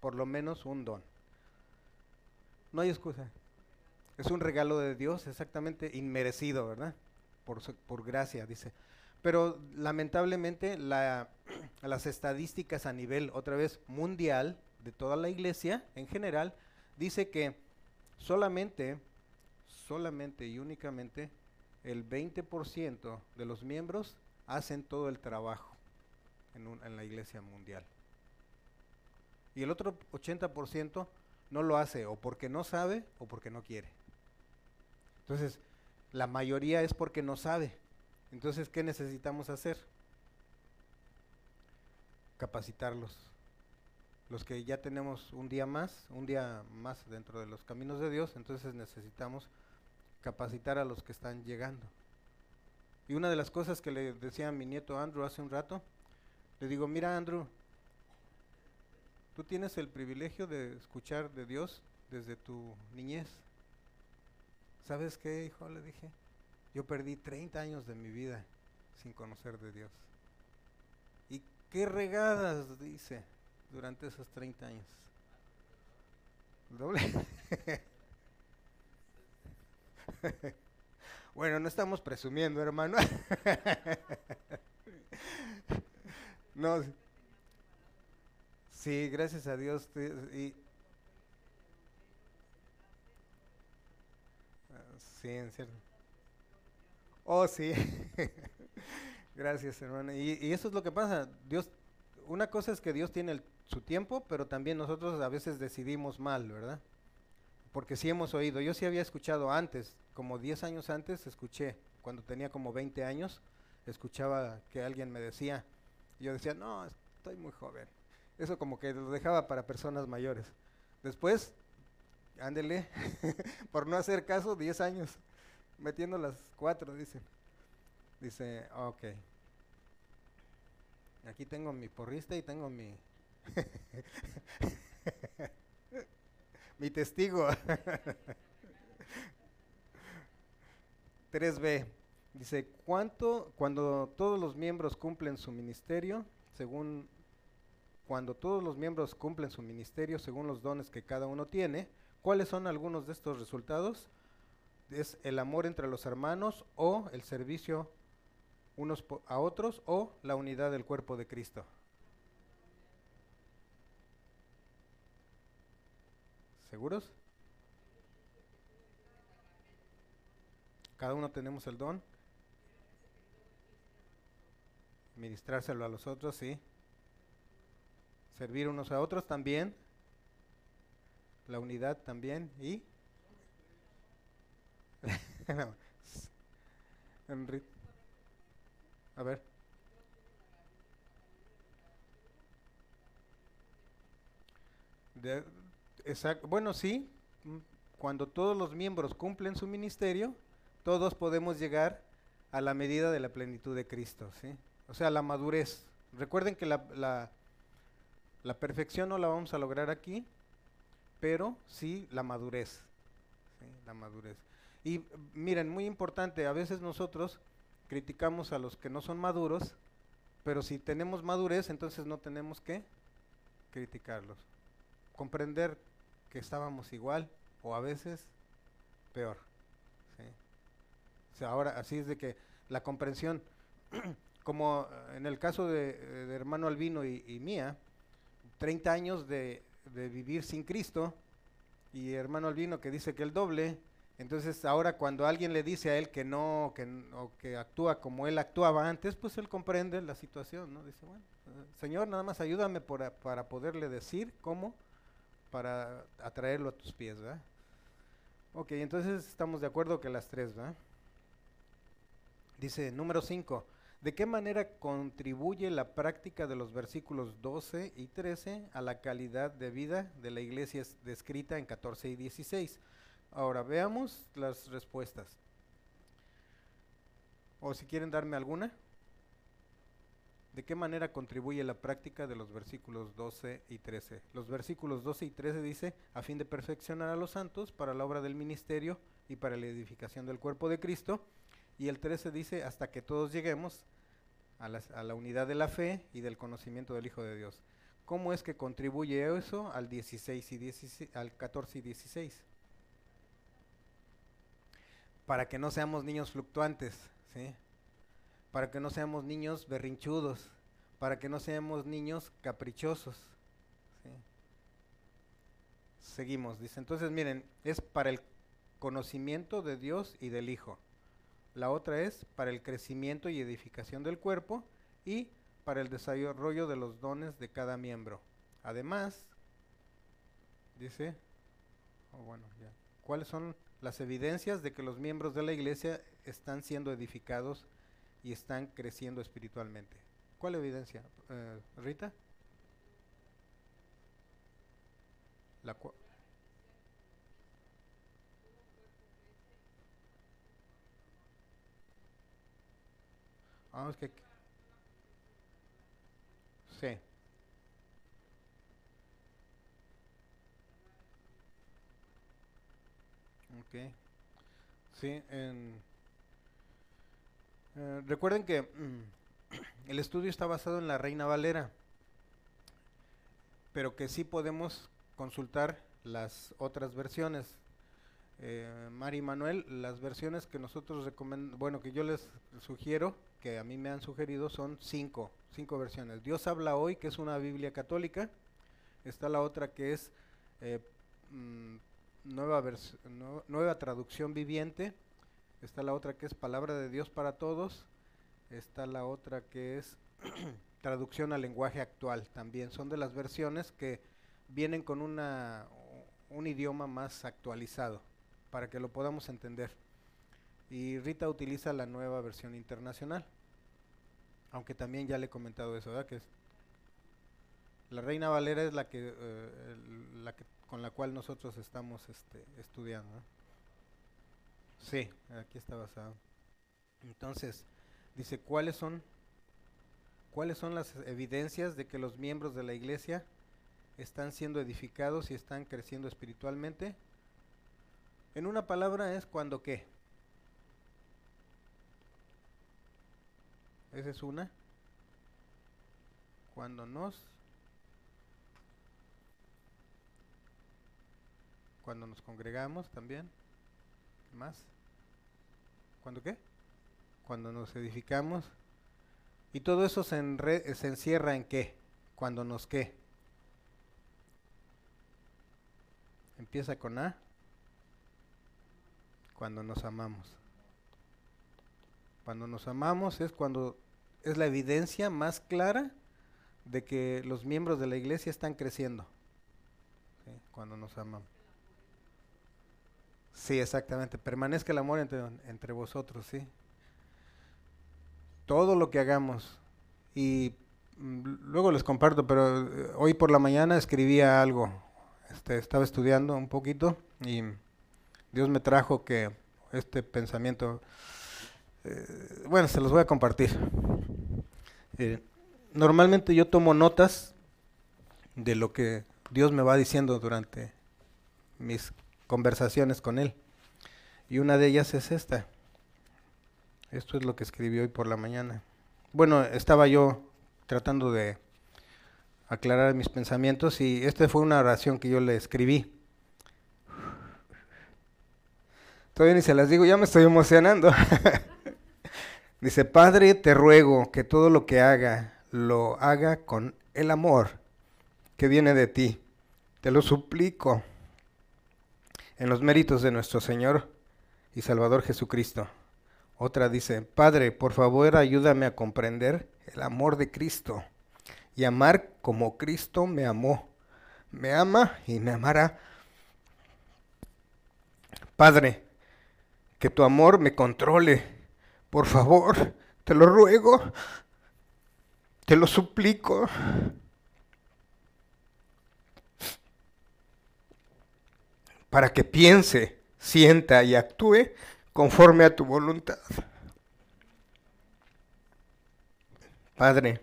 por lo menos un don. No hay excusa. Es un regalo de Dios, exactamente inmerecido, ¿verdad? Por, por gracia, dice. Pero lamentablemente la, las estadísticas a nivel, otra vez, mundial, de toda la iglesia en general, dice que solamente solamente y únicamente el 20% de los miembros hacen todo el trabajo en, en la iglesia mundial. Y el otro 80% no lo hace o porque no sabe o porque no quiere. Entonces, la mayoría es porque no sabe. Entonces, ¿qué necesitamos hacer? Capacitarlos. Los que ya tenemos un día más, un día más dentro de los caminos de Dios, entonces necesitamos capacitar a los que están llegando. Y una de las cosas que le decía a mi nieto Andrew hace un rato, le digo, mira Andrew, tú tienes el privilegio de escuchar de Dios desde tu niñez. ¿Sabes qué, hijo? Le dije, yo perdí 30 años de mi vida sin conocer de Dios. Y qué regadas, dice, durante esos 30 años. Doble. bueno, no estamos presumiendo, hermano. no. Sí, gracias a Dios. Y, sí, en cierto. Oh, sí. gracias, hermano. Y, y, eso es lo que pasa. Dios, una cosa es que Dios tiene su tiempo, pero también nosotros a veces decidimos mal, ¿verdad? porque sí hemos oído, yo sí había escuchado antes, como 10 años antes escuché, cuando tenía como 20 años, escuchaba que alguien me decía, y yo decía, no, estoy muy joven. Eso como que lo dejaba para personas mayores. Después, ándele, por no hacer caso, 10 años, metiendo las cuatro, dicen. Dice, ok. Aquí tengo mi porrista y tengo mi... mi testigo. 3b. Dice, ¿cuánto cuando todos los miembros cumplen su ministerio, según cuando todos los miembros cumplen su ministerio según los dones que cada uno tiene, ¿cuáles son algunos de estos resultados? Es el amor entre los hermanos o el servicio unos a otros o la unidad del cuerpo de Cristo. ¿Seguros? Cada uno tenemos el don. Ministrárselo a los otros, sí. Servir unos a otros también. La unidad también. Y. a ver. De, bueno, sí, mm, cuando todos los miembros cumplen su ministerio, todos podemos llegar a la medida de la plenitud de Cristo, ¿sí? O sea, la madurez. Recuerden que la, la, la perfección no la vamos a lograr aquí, pero sí la madurez. La madurez. Y miren, muy importante, a veces nosotros criticamos a los que no son maduros, pero si tenemos madurez, entonces no tenemos que criticarlos. Comprender que estábamos igual o a veces peor. O sea, ahora así es de que la comprensión, como en el caso de, hermano Albino y, mía, 30 años de, de, vivir sin Cristo, y hermano Albino que dice que el doble, Entonces ahora cuando alguien le dice a él que no, que, o que actúa como él actuaba antes, pues él comprende la situación, ¿no? Dice, bueno, eh, Señor, nada más ayúdame para poderle decir cómo, para atraerlo a tus pies, ¿verdad? Ok, entonces estamos de acuerdo que las tres, ¿verdad? Dice, número 5, ¿de qué manera contribuye la práctica de los versículos 12 y 13 a la calidad de vida de la iglesia descrita en 14 y 16? Ahora veamos las respuestas. O si quieren darme alguna. ¿De qué manera contribuye la práctica de los versículos 12 y 13? Los versículos 12 y 13 dice, a fin de perfeccionar a los santos para la obra del ministerio y para la edificación del cuerpo de Cristo. Y el 13 dice, hasta que todos lleguemos a la, unidad de la fe y del conocimiento del Hijo de Dios. ¿Cómo es que contribuye eso al, 16 y 16, al 14 y 16? para que no seamos niños fluctuantes, ¿sí? para que no seamos niños berrinchudos, para que no seamos niños caprichosos. Seguimos, dice, entonces miren, es para el conocimiento de Dios y del Hijo. La otra es para el crecimiento y edificación del cuerpo y para el desarrollo de los dones de cada miembro. Además, dice, oh, bueno, ya, ¿cuáles son las evidencias de que los miembros de la iglesia están siendo edificados y están creciendo espiritualmente. ¿Cuál evidencia? Eh, Rita. La ah, que... Sí. Ok. Sí, en, eh, recuerden que mm, el estudio está basado en la Reina Valera, pero que sí podemos consultar las otras versiones. Eh, Mari Manuel, las versiones que nosotros recomendamos, bueno, que yo les sugiero, que a mí me han sugerido, son cinco, cinco versiones. Dios habla hoy, que es una Biblia católica. Está la otra que es eh, mm, nueva, nueva traducción viviente. Está la otra que es palabra de Dios para todos. Está la otra que es traducción al lenguaje actual también. Son de las versiones que vienen con una, un idioma más actualizado para que lo podamos entender. Y Rita utiliza la nueva versión internacional. Aunque también ya le he comentado eso, ¿verdad? Que la Reina Valera es la que, eh, la que con la cual nosotros estamos este, estudiando. Sí, aquí está basado. Entonces, dice, ¿cuáles son, ¿cuáles son las evidencias de que los miembros de la iglesia están siendo edificados y están creciendo espiritualmente? En una palabra es cuando qué. Esa es una. Cuando nos Cuando nos congregamos también. ¿Qué más? ¿Cuándo qué? Cuando nos edificamos. Y todo eso se, se encierra en qué? Cuando nos qué. Empieza con A. Cuando nos amamos. Cuando nos amamos es cuando es la evidencia más clara de que los miembros de la iglesia están creciendo. Cuando nos amamos. Sí, exactamente. Permanezca el amor entre, entre vosotros, sí. Todo lo que hagamos. Y mm, luego les comparto, pero eh, hoy por la mañana escribía algo. Este, estaba estudiando un poquito y Dios me trajo que este pensamiento, eh, bueno, se los voy a compartir. Eh, normalmente yo tomo notas de lo que Dios me va diciendo durante mis conversaciones con él. Y una de ellas es esta. Esto es lo que escribió hoy por la mañana. Bueno, estaba yo tratando de aclarar mis pensamientos y esta fue una oración que yo le escribí. Todavía ni se las digo, ya me estoy emocionando. Dice, Padre, te ruego que todo lo que haga, lo haga con el amor que viene de ti. Te lo suplico en los méritos de nuestro Señor y Salvador Jesucristo. Otra dice, Padre, por favor ayúdame a comprender el amor de Cristo y amar como Cristo me amó. Me ama y me amará. Padre, que tu amor me controle. Por favor, te lo ruego, te lo suplico. Para que piense, sienta y actúe conforme a tu voluntad. Padre,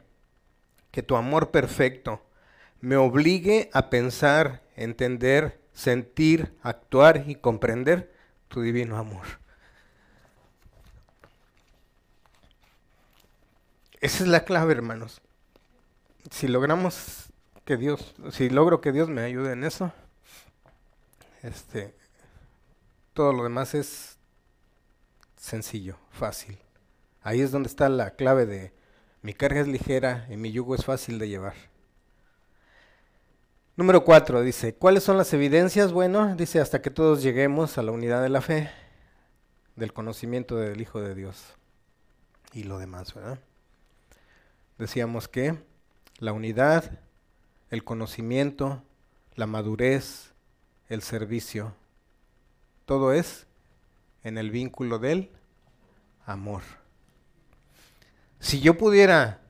que tu amor perfecto me obligue a pensar, entender, sentir, actuar y comprender tu divino amor. Esa es la clave, hermanos. Si logramos que Dios, si logro que Dios me ayude en eso, este, todo lo demás es sencillo, fácil. Ahí es donde está la clave de mi carga es ligera y mi yugo es fácil de llevar. Número 4 dice, ¿cuáles son las evidencias? Bueno, dice, hasta que todos lleguemos a la unidad de la fe, del conocimiento del Hijo de Dios y lo demás, ¿verdad? Decíamos que la unidad, el conocimiento, la madurez, el servicio, todo es en el vínculo del amor. Si yo pudiera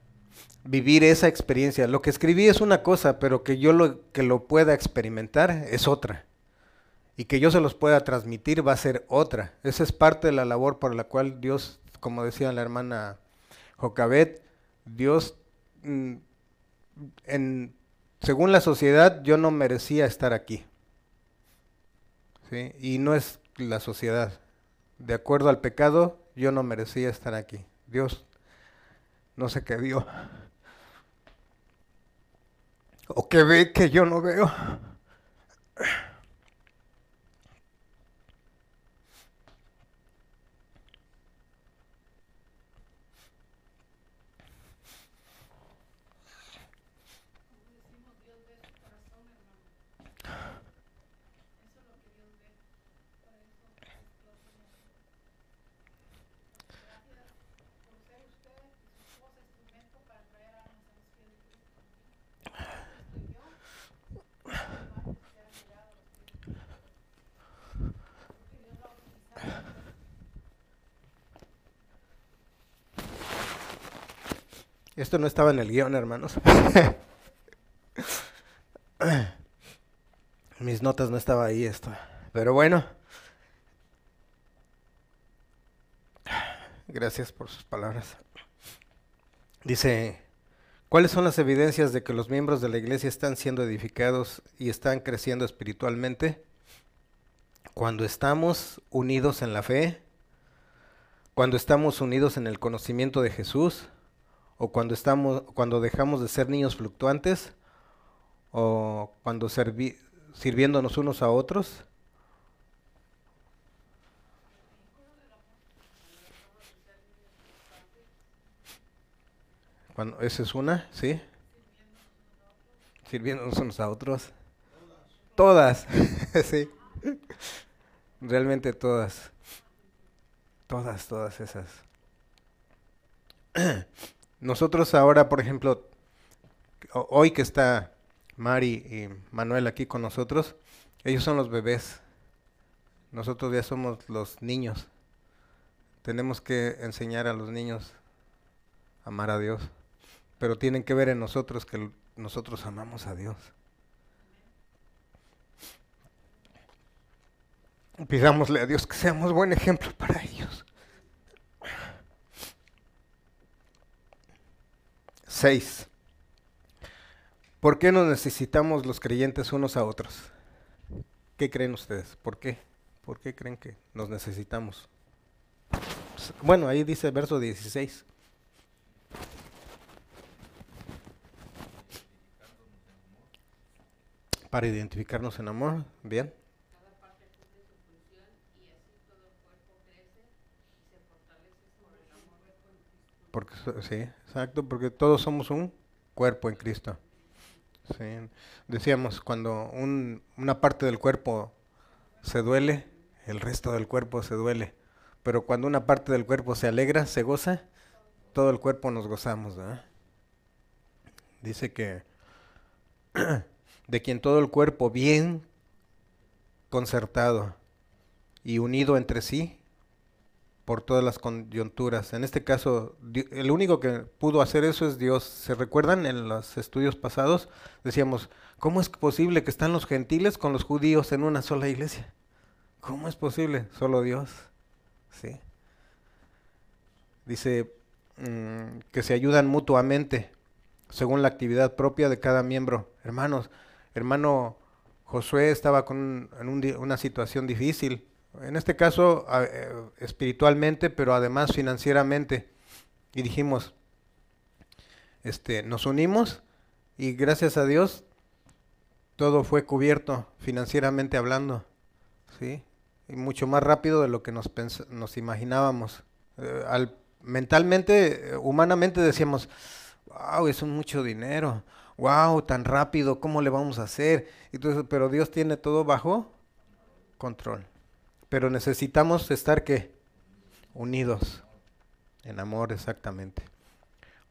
vivir esa experiencia, lo que escribí es una cosa, pero que yo lo, que lo pueda experimentar es otra. Y que yo se los pueda transmitir va a ser otra. Esa es parte de la labor por la cual Dios, como decía la hermana Jocabet, Dios, mm, en, según la sociedad, yo no merecía estar aquí. Y no es la sociedad, de acuerdo al pecado, yo no merecía estar aquí. Dios no sé qué vio. O que ve que yo no veo. Esto no estaba en el guion, hermanos. Mis notas no estaba ahí esto. Pero bueno. Gracias por sus palabras. Dice, ¿cuáles son las evidencias de que los miembros de la iglesia están siendo edificados y están creciendo espiritualmente? Cuando estamos unidos en la fe, cuando estamos unidos en el conocimiento de Jesús, o cuando estamos cuando dejamos de ser niños fluctuantes o cuando sirviéndonos unos a otros. Cuando esa es una sí sirviéndonos unos a otros. Todas. Sí. Realmente todas. Todas todas esas nosotros ahora, por ejemplo, hoy que está Mari y Manuel aquí con nosotros, ellos son los bebés. Nosotros ya somos los niños. Tenemos que enseñar a los niños a amar a Dios. Pero tienen que ver en nosotros que nosotros amamos a Dios. Pidámosle a Dios que seamos buen ejemplo para ellos. 6. ¿Por qué nos necesitamos los creyentes unos a otros? ¿Qué creen ustedes? ¿Por qué? ¿Por qué creen que nos necesitamos? Bueno, ahí dice el verso 16. Para identificarnos en amor, bien. Porque, sí, exacto, porque todos somos un cuerpo en Cristo. Decíamos, cuando una parte del cuerpo se duele, el resto del cuerpo se duele. Pero cuando una parte del cuerpo se alegra, se goza, todo el cuerpo nos gozamos. Dice que de quien todo el cuerpo bien concertado y unido entre sí por todas las coyunturas. En este caso, el único que pudo hacer eso es Dios. ¿Se recuerdan en los estudios pasados? Decíamos, ¿cómo es posible que están los gentiles con los judíos en una sola iglesia? ¿Cómo es posible? Solo Dios. Sí. Dice mm, que se ayudan mutuamente según la actividad propia de cada miembro. Hermanos, hermano Josué estaba con en una situación difícil, en este caso eh, espiritualmente, pero además financieramente. Y dijimos, este, nos unimos y gracias a Dios todo fue cubierto financieramente hablando, ¿sí? Y mucho más rápido de lo que nos, nos imaginábamos. Eh, al, mentalmente, humanamente decíamos, wow, es un mucho dinero, wow, tan rápido, ¿cómo le vamos a hacer? Pero Dios tiene todo bajo control. Pero necesitamos estar ¿qué? unidos en amor exactamente.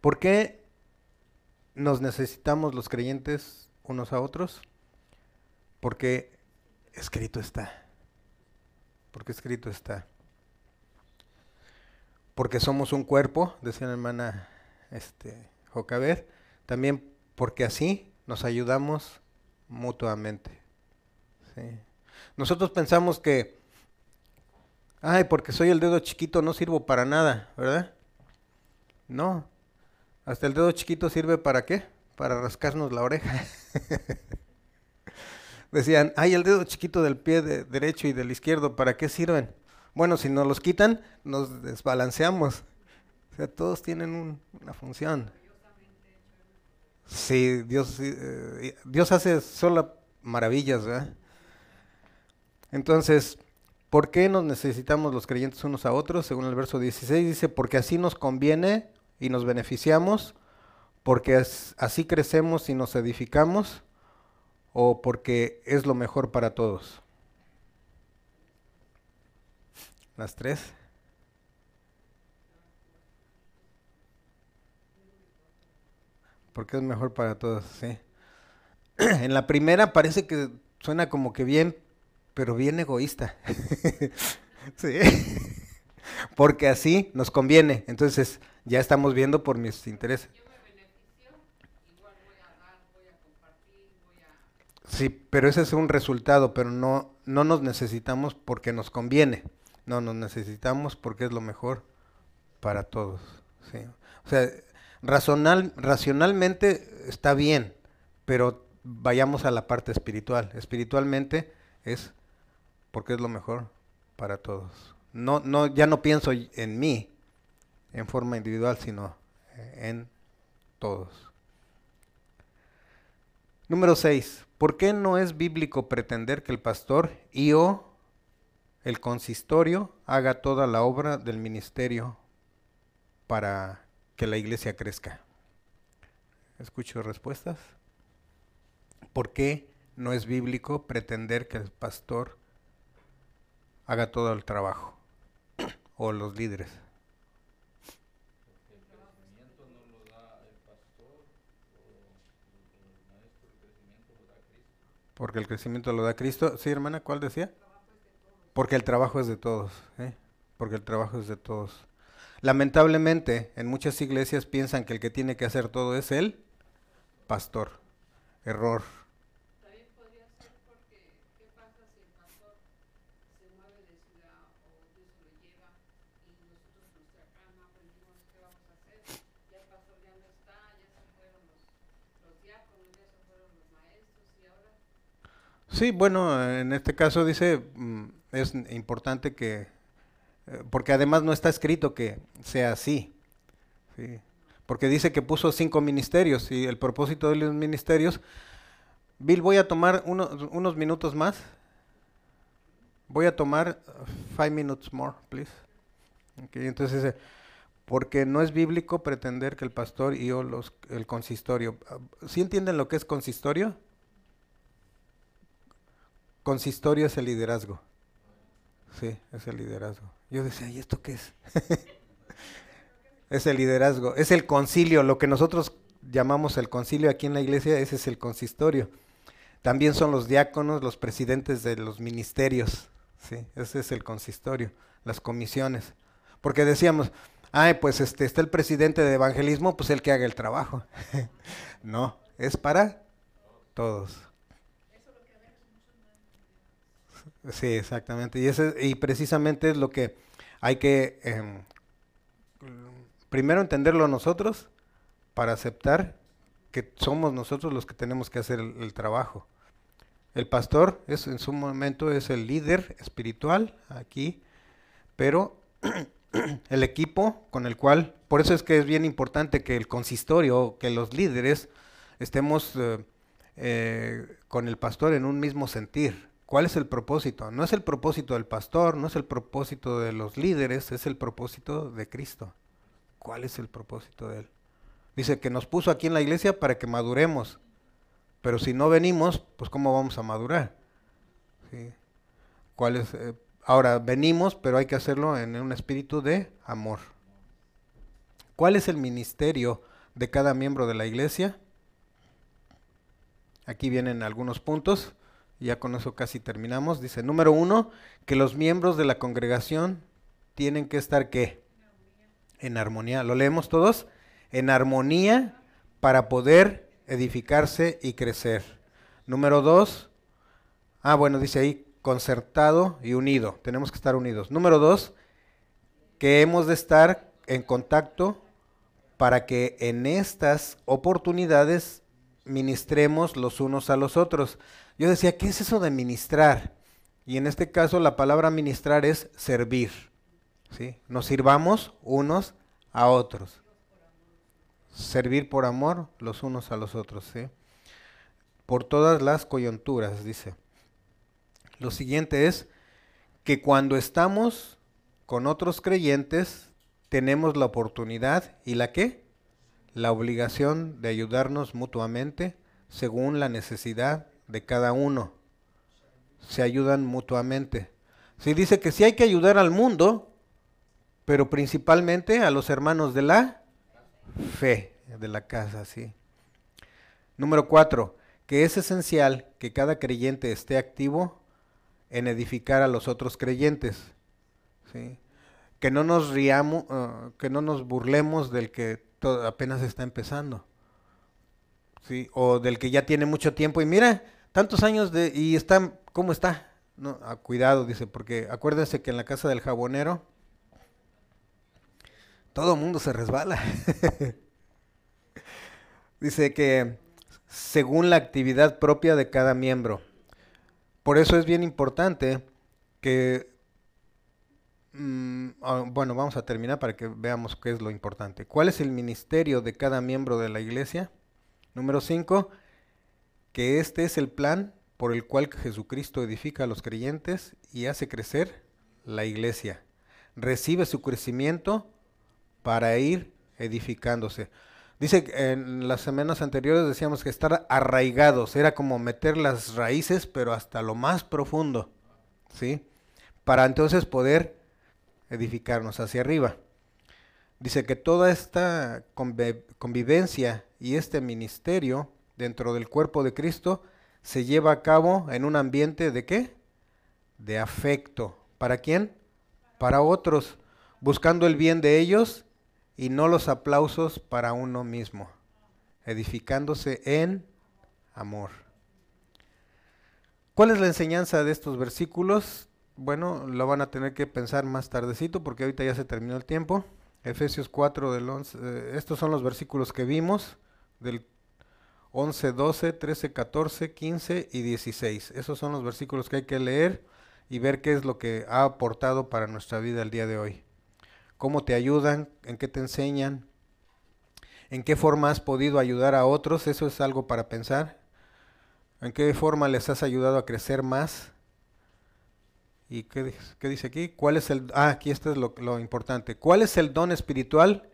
¿Por qué nos necesitamos los creyentes unos a otros? Porque escrito está. Porque escrito está. Porque somos un cuerpo, decía la hermana este, Jocaber, también porque así nos ayudamos mutuamente. Nosotros pensamos que Ay, porque soy el dedo chiquito no sirvo para nada, ¿verdad? No. Hasta el dedo chiquito sirve para qué? Para rascarnos la oreja. Decían, ay, el dedo chiquito del pie derecho y del izquierdo, ¿para qué sirven? Bueno, si nos los quitan, nos desbalanceamos. O sea, todos tienen una función. Sí, Dios, eh, Dios hace solo maravillas, ¿verdad? Entonces, ¿Por qué nos necesitamos los creyentes unos a otros? Según el verso 16 dice, porque así nos conviene y nos beneficiamos, porque así crecemos y nos edificamos, o porque es lo mejor para todos. Las tres. Porque es mejor para todos, sí. en la primera parece que suena como que bien pero bien egoísta. sí. Porque así nos conviene. Entonces, ya estamos viendo por mis intereses. Sí, pero ese es un resultado, pero no, no nos necesitamos porque nos conviene. No, nos necesitamos porque es lo mejor para todos. ¿sí? O sea, racional, racionalmente está bien, pero vayamos a la parte espiritual. Espiritualmente es porque es lo mejor para todos. No, no, ya no pienso en mí en forma individual, sino en todos. Número 6. ¿Por qué no es bíblico pretender que el pastor y o el consistorio haga toda la obra del ministerio para que la iglesia crezca? Escucho respuestas. ¿Por qué no es bíblico pretender que el pastor haga todo el trabajo, o los líderes. Porque el crecimiento lo da Cristo. Sí, hermana, ¿cuál decía? Porque el trabajo es de todos. ¿eh? Porque el trabajo es de todos. Lamentablemente, en muchas iglesias piensan que el que tiene que hacer todo es el pastor. Error. Sí, bueno, en este caso dice, mm, es importante que, eh, porque además no está escrito que sea así, porque dice que puso cinco ministerios y el propósito de los ministerios, Bill, voy a tomar unos minutos más, voy a tomar five minutes more, please. entonces, porque no es bíblico pretender que el pastor y yo los, el consistorio, ¿sí entienden lo que es consistorio? Consistorio es el liderazgo. Sí, es el liderazgo. Yo decía, ¿y esto qué es? es el liderazgo, es el concilio, lo que nosotros llamamos el concilio aquí en la iglesia, ese es el consistorio. También son los diáconos, los presidentes de los ministerios, ¿sí? ese es el consistorio, las comisiones. Porque decíamos, ay, pues este, está el presidente de evangelismo, pues el que haga el trabajo. no, es para todos. Sí, exactamente. Y, ese, y precisamente es lo que hay que em, primero entenderlo nosotros para aceptar que somos nosotros los que tenemos que hacer el, trabajo. El pastor es en su momento es el líder espiritual aquí, pero el equipo con el cual, por eso es que es bien importante que el consistorio, que los líderes estemos eh, eh, con el pastor en un mismo sentir. ¿Cuál es el propósito? No es el propósito del pastor, no es el propósito de los líderes, es el propósito de Cristo. ¿Cuál es el propósito de Él? Dice que nos puso aquí en la iglesia para que maduremos. Pero si no venimos, pues ¿cómo vamos a madurar? ¿Cuál es, eh, ahora, venimos, pero hay que hacerlo en un espíritu de amor. ¿Cuál es el ministerio de cada miembro de la iglesia? Aquí vienen algunos puntos, ya con eso casi terminamos. Dice, número uno, que los miembros de la congregación tienen que estar qué? En armonía. ¿Lo leemos todos? en armonía para poder edificarse y crecer. Número dos, ah, bueno, dice ahí, concertado y unido. Tenemos que estar unidos. Número dos, que hemos de estar en contacto para que en estas oportunidades ministremos los unos a los otros. Yo decía, ¿qué es eso de ministrar? Y en este caso la palabra ministrar es servir. ¿sí? Nos sirvamos unos a otros servir por amor los unos a los otros, ¿sí? por todas las coyunturas, dice. Lo siguiente es que cuando estamos con otros creyentes, tenemos la oportunidad y la qué? La obligación de ayudarnos mutuamente según la necesidad de cada uno. Se ayudan mutuamente. Se dice que sí hay que ayudar al mundo, pero principalmente a los hermanos de la fe de la casa, sí. Número cuatro, que es esencial que cada creyente esté activo en edificar a los otros creyentes. ¿sí? Que no nos riamos, uh, que no nos burlemos del que apenas está empezando. ¿sí? O del que ya tiene mucho tiempo y mira, tantos años de y está, ¿cómo está? No, ah, cuidado, dice, porque acuérdense que en la casa del jabonero todo mundo se resbala. Dice que según la actividad propia de cada miembro. Por eso es bien importante que, mm, ah, bueno, vamos a terminar para que veamos qué es lo importante. ¿Cuál es el ministerio de cada miembro de la iglesia? Número 5, que este es el plan por el cual Jesucristo edifica a los creyentes y hace crecer la iglesia. Recibe su crecimiento para ir edificándose. Dice en las semanas anteriores decíamos que estar arraigados era como meter las raíces, pero hasta lo más profundo, ¿sí? Para entonces poder edificarnos hacia arriba. Dice que toda esta convivencia y este ministerio dentro del cuerpo de Cristo se lleva a cabo en un ambiente de qué? De afecto. ¿Para quién? Para otros, buscando el bien de ellos y no los aplausos para uno mismo, edificándose en amor. ¿Cuál es la enseñanza de estos versículos? Bueno, lo van a tener que pensar más tardecito porque ahorita ya se terminó el tiempo. Efesios 4 del 11, eh, estos son los versículos que vimos del 11, 12, 13, 14, 15 y 16. Esos son los versículos que hay que leer y ver qué es lo que ha aportado para nuestra vida el día de hoy cómo te ayudan, en qué te enseñan, en qué forma has podido ayudar a otros, eso es algo para pensar. ¿En qué forma les has ayudado a crecer más? ¿Y qué, dice aquí? ¿Cuál es el ah, aquí esto es lo, importante. ¿Cuál es el don espiritual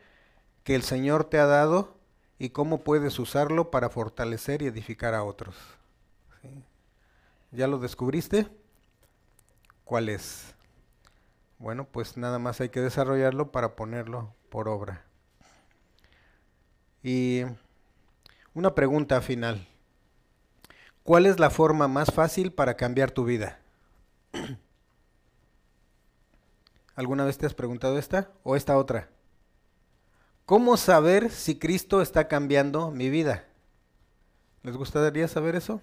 que el Señor te ha dado y cómo puedes usarlo para fortalecer y edificar a otros? ¿Ya lo descubriste? ¿Cuál es? Bueno, pues nada más hay que desarrollarlo para ponerlo por obra. Y una pregunta final. ¿Cuál es la forma más fácil para cambiar tu vida? ¿Alguna vez te has preguntado esta o esta otra? ¿Cómo saber si Cristo está cambiando mi vida? ¿Les gustaría saber eso?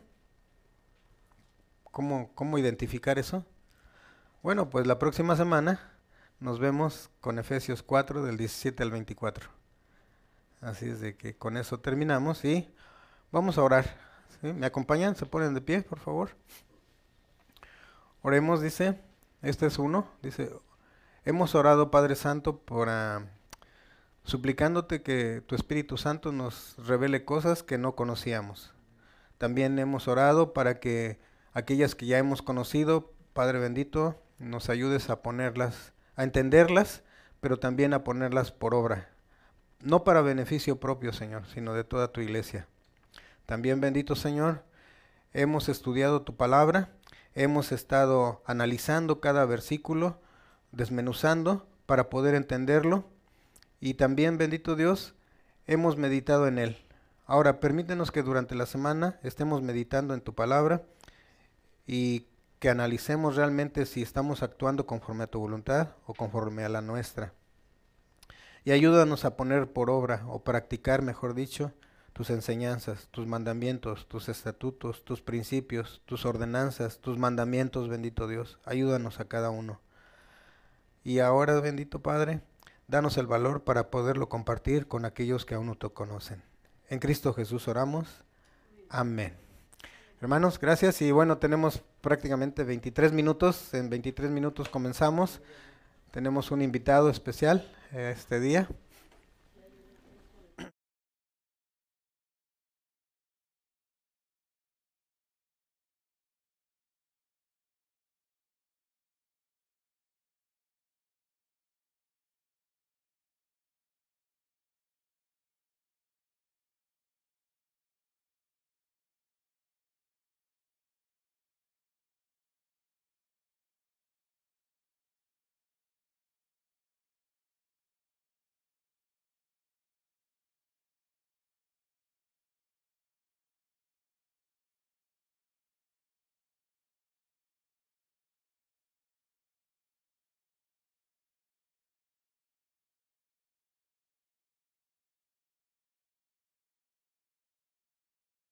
¿Cómo, cómo identificar eso? Bueno, pues la próxima semana nos vemos con Efesios 4 del 17 al 24. Así es de que con eso terminamos y vamos a orar. ¿Me acompañan? ¿Se ponen de pie, por favor? Oremos, dice, este es uno, dice, hemos orado Padre Santo por... Ah, suplicándote que tu Espíritu Santo nos revele cosas que no conocíamos. También hemos orado para que aquellas que ya hemos conocido, Padre bendito, nos ayudes a ponerlas, a entenderlas, pero también a ponerlas por obra no para beneficio propio, Señor, sino de toda tu iglesia. También, bendito Señor, hemos estudiado tu palabra, hemos estado analizando cada versículo, desmenuzando para poder entenderlo, y también, bendito Dios, hemos meditado en él. Ahora, permítenos que durante la semana estemos meditando en tu palabra y que analicemos realmente si estamos actuando conforme a tu voluntad o conforme a la nuestra y ayúdanos a poner por obra o practicar, mejor dicho, tus enseñanzas, tus mandamientos, tus estatutos, tus principios, tus ordenanzas, tus mandamientos, bendito Dios. Ayúdanos a cada uno. Y ahora, bendito Padre, danos el valor para poderlo compartir con aquellos que aún no te conocen. En Cristo Jesús oramos. Amén. Hermanos, gracias. Y bueno, tenemos prácticamente 23 minutos. En 23 minutos comenzamos. Tenemos un invitado especial este día.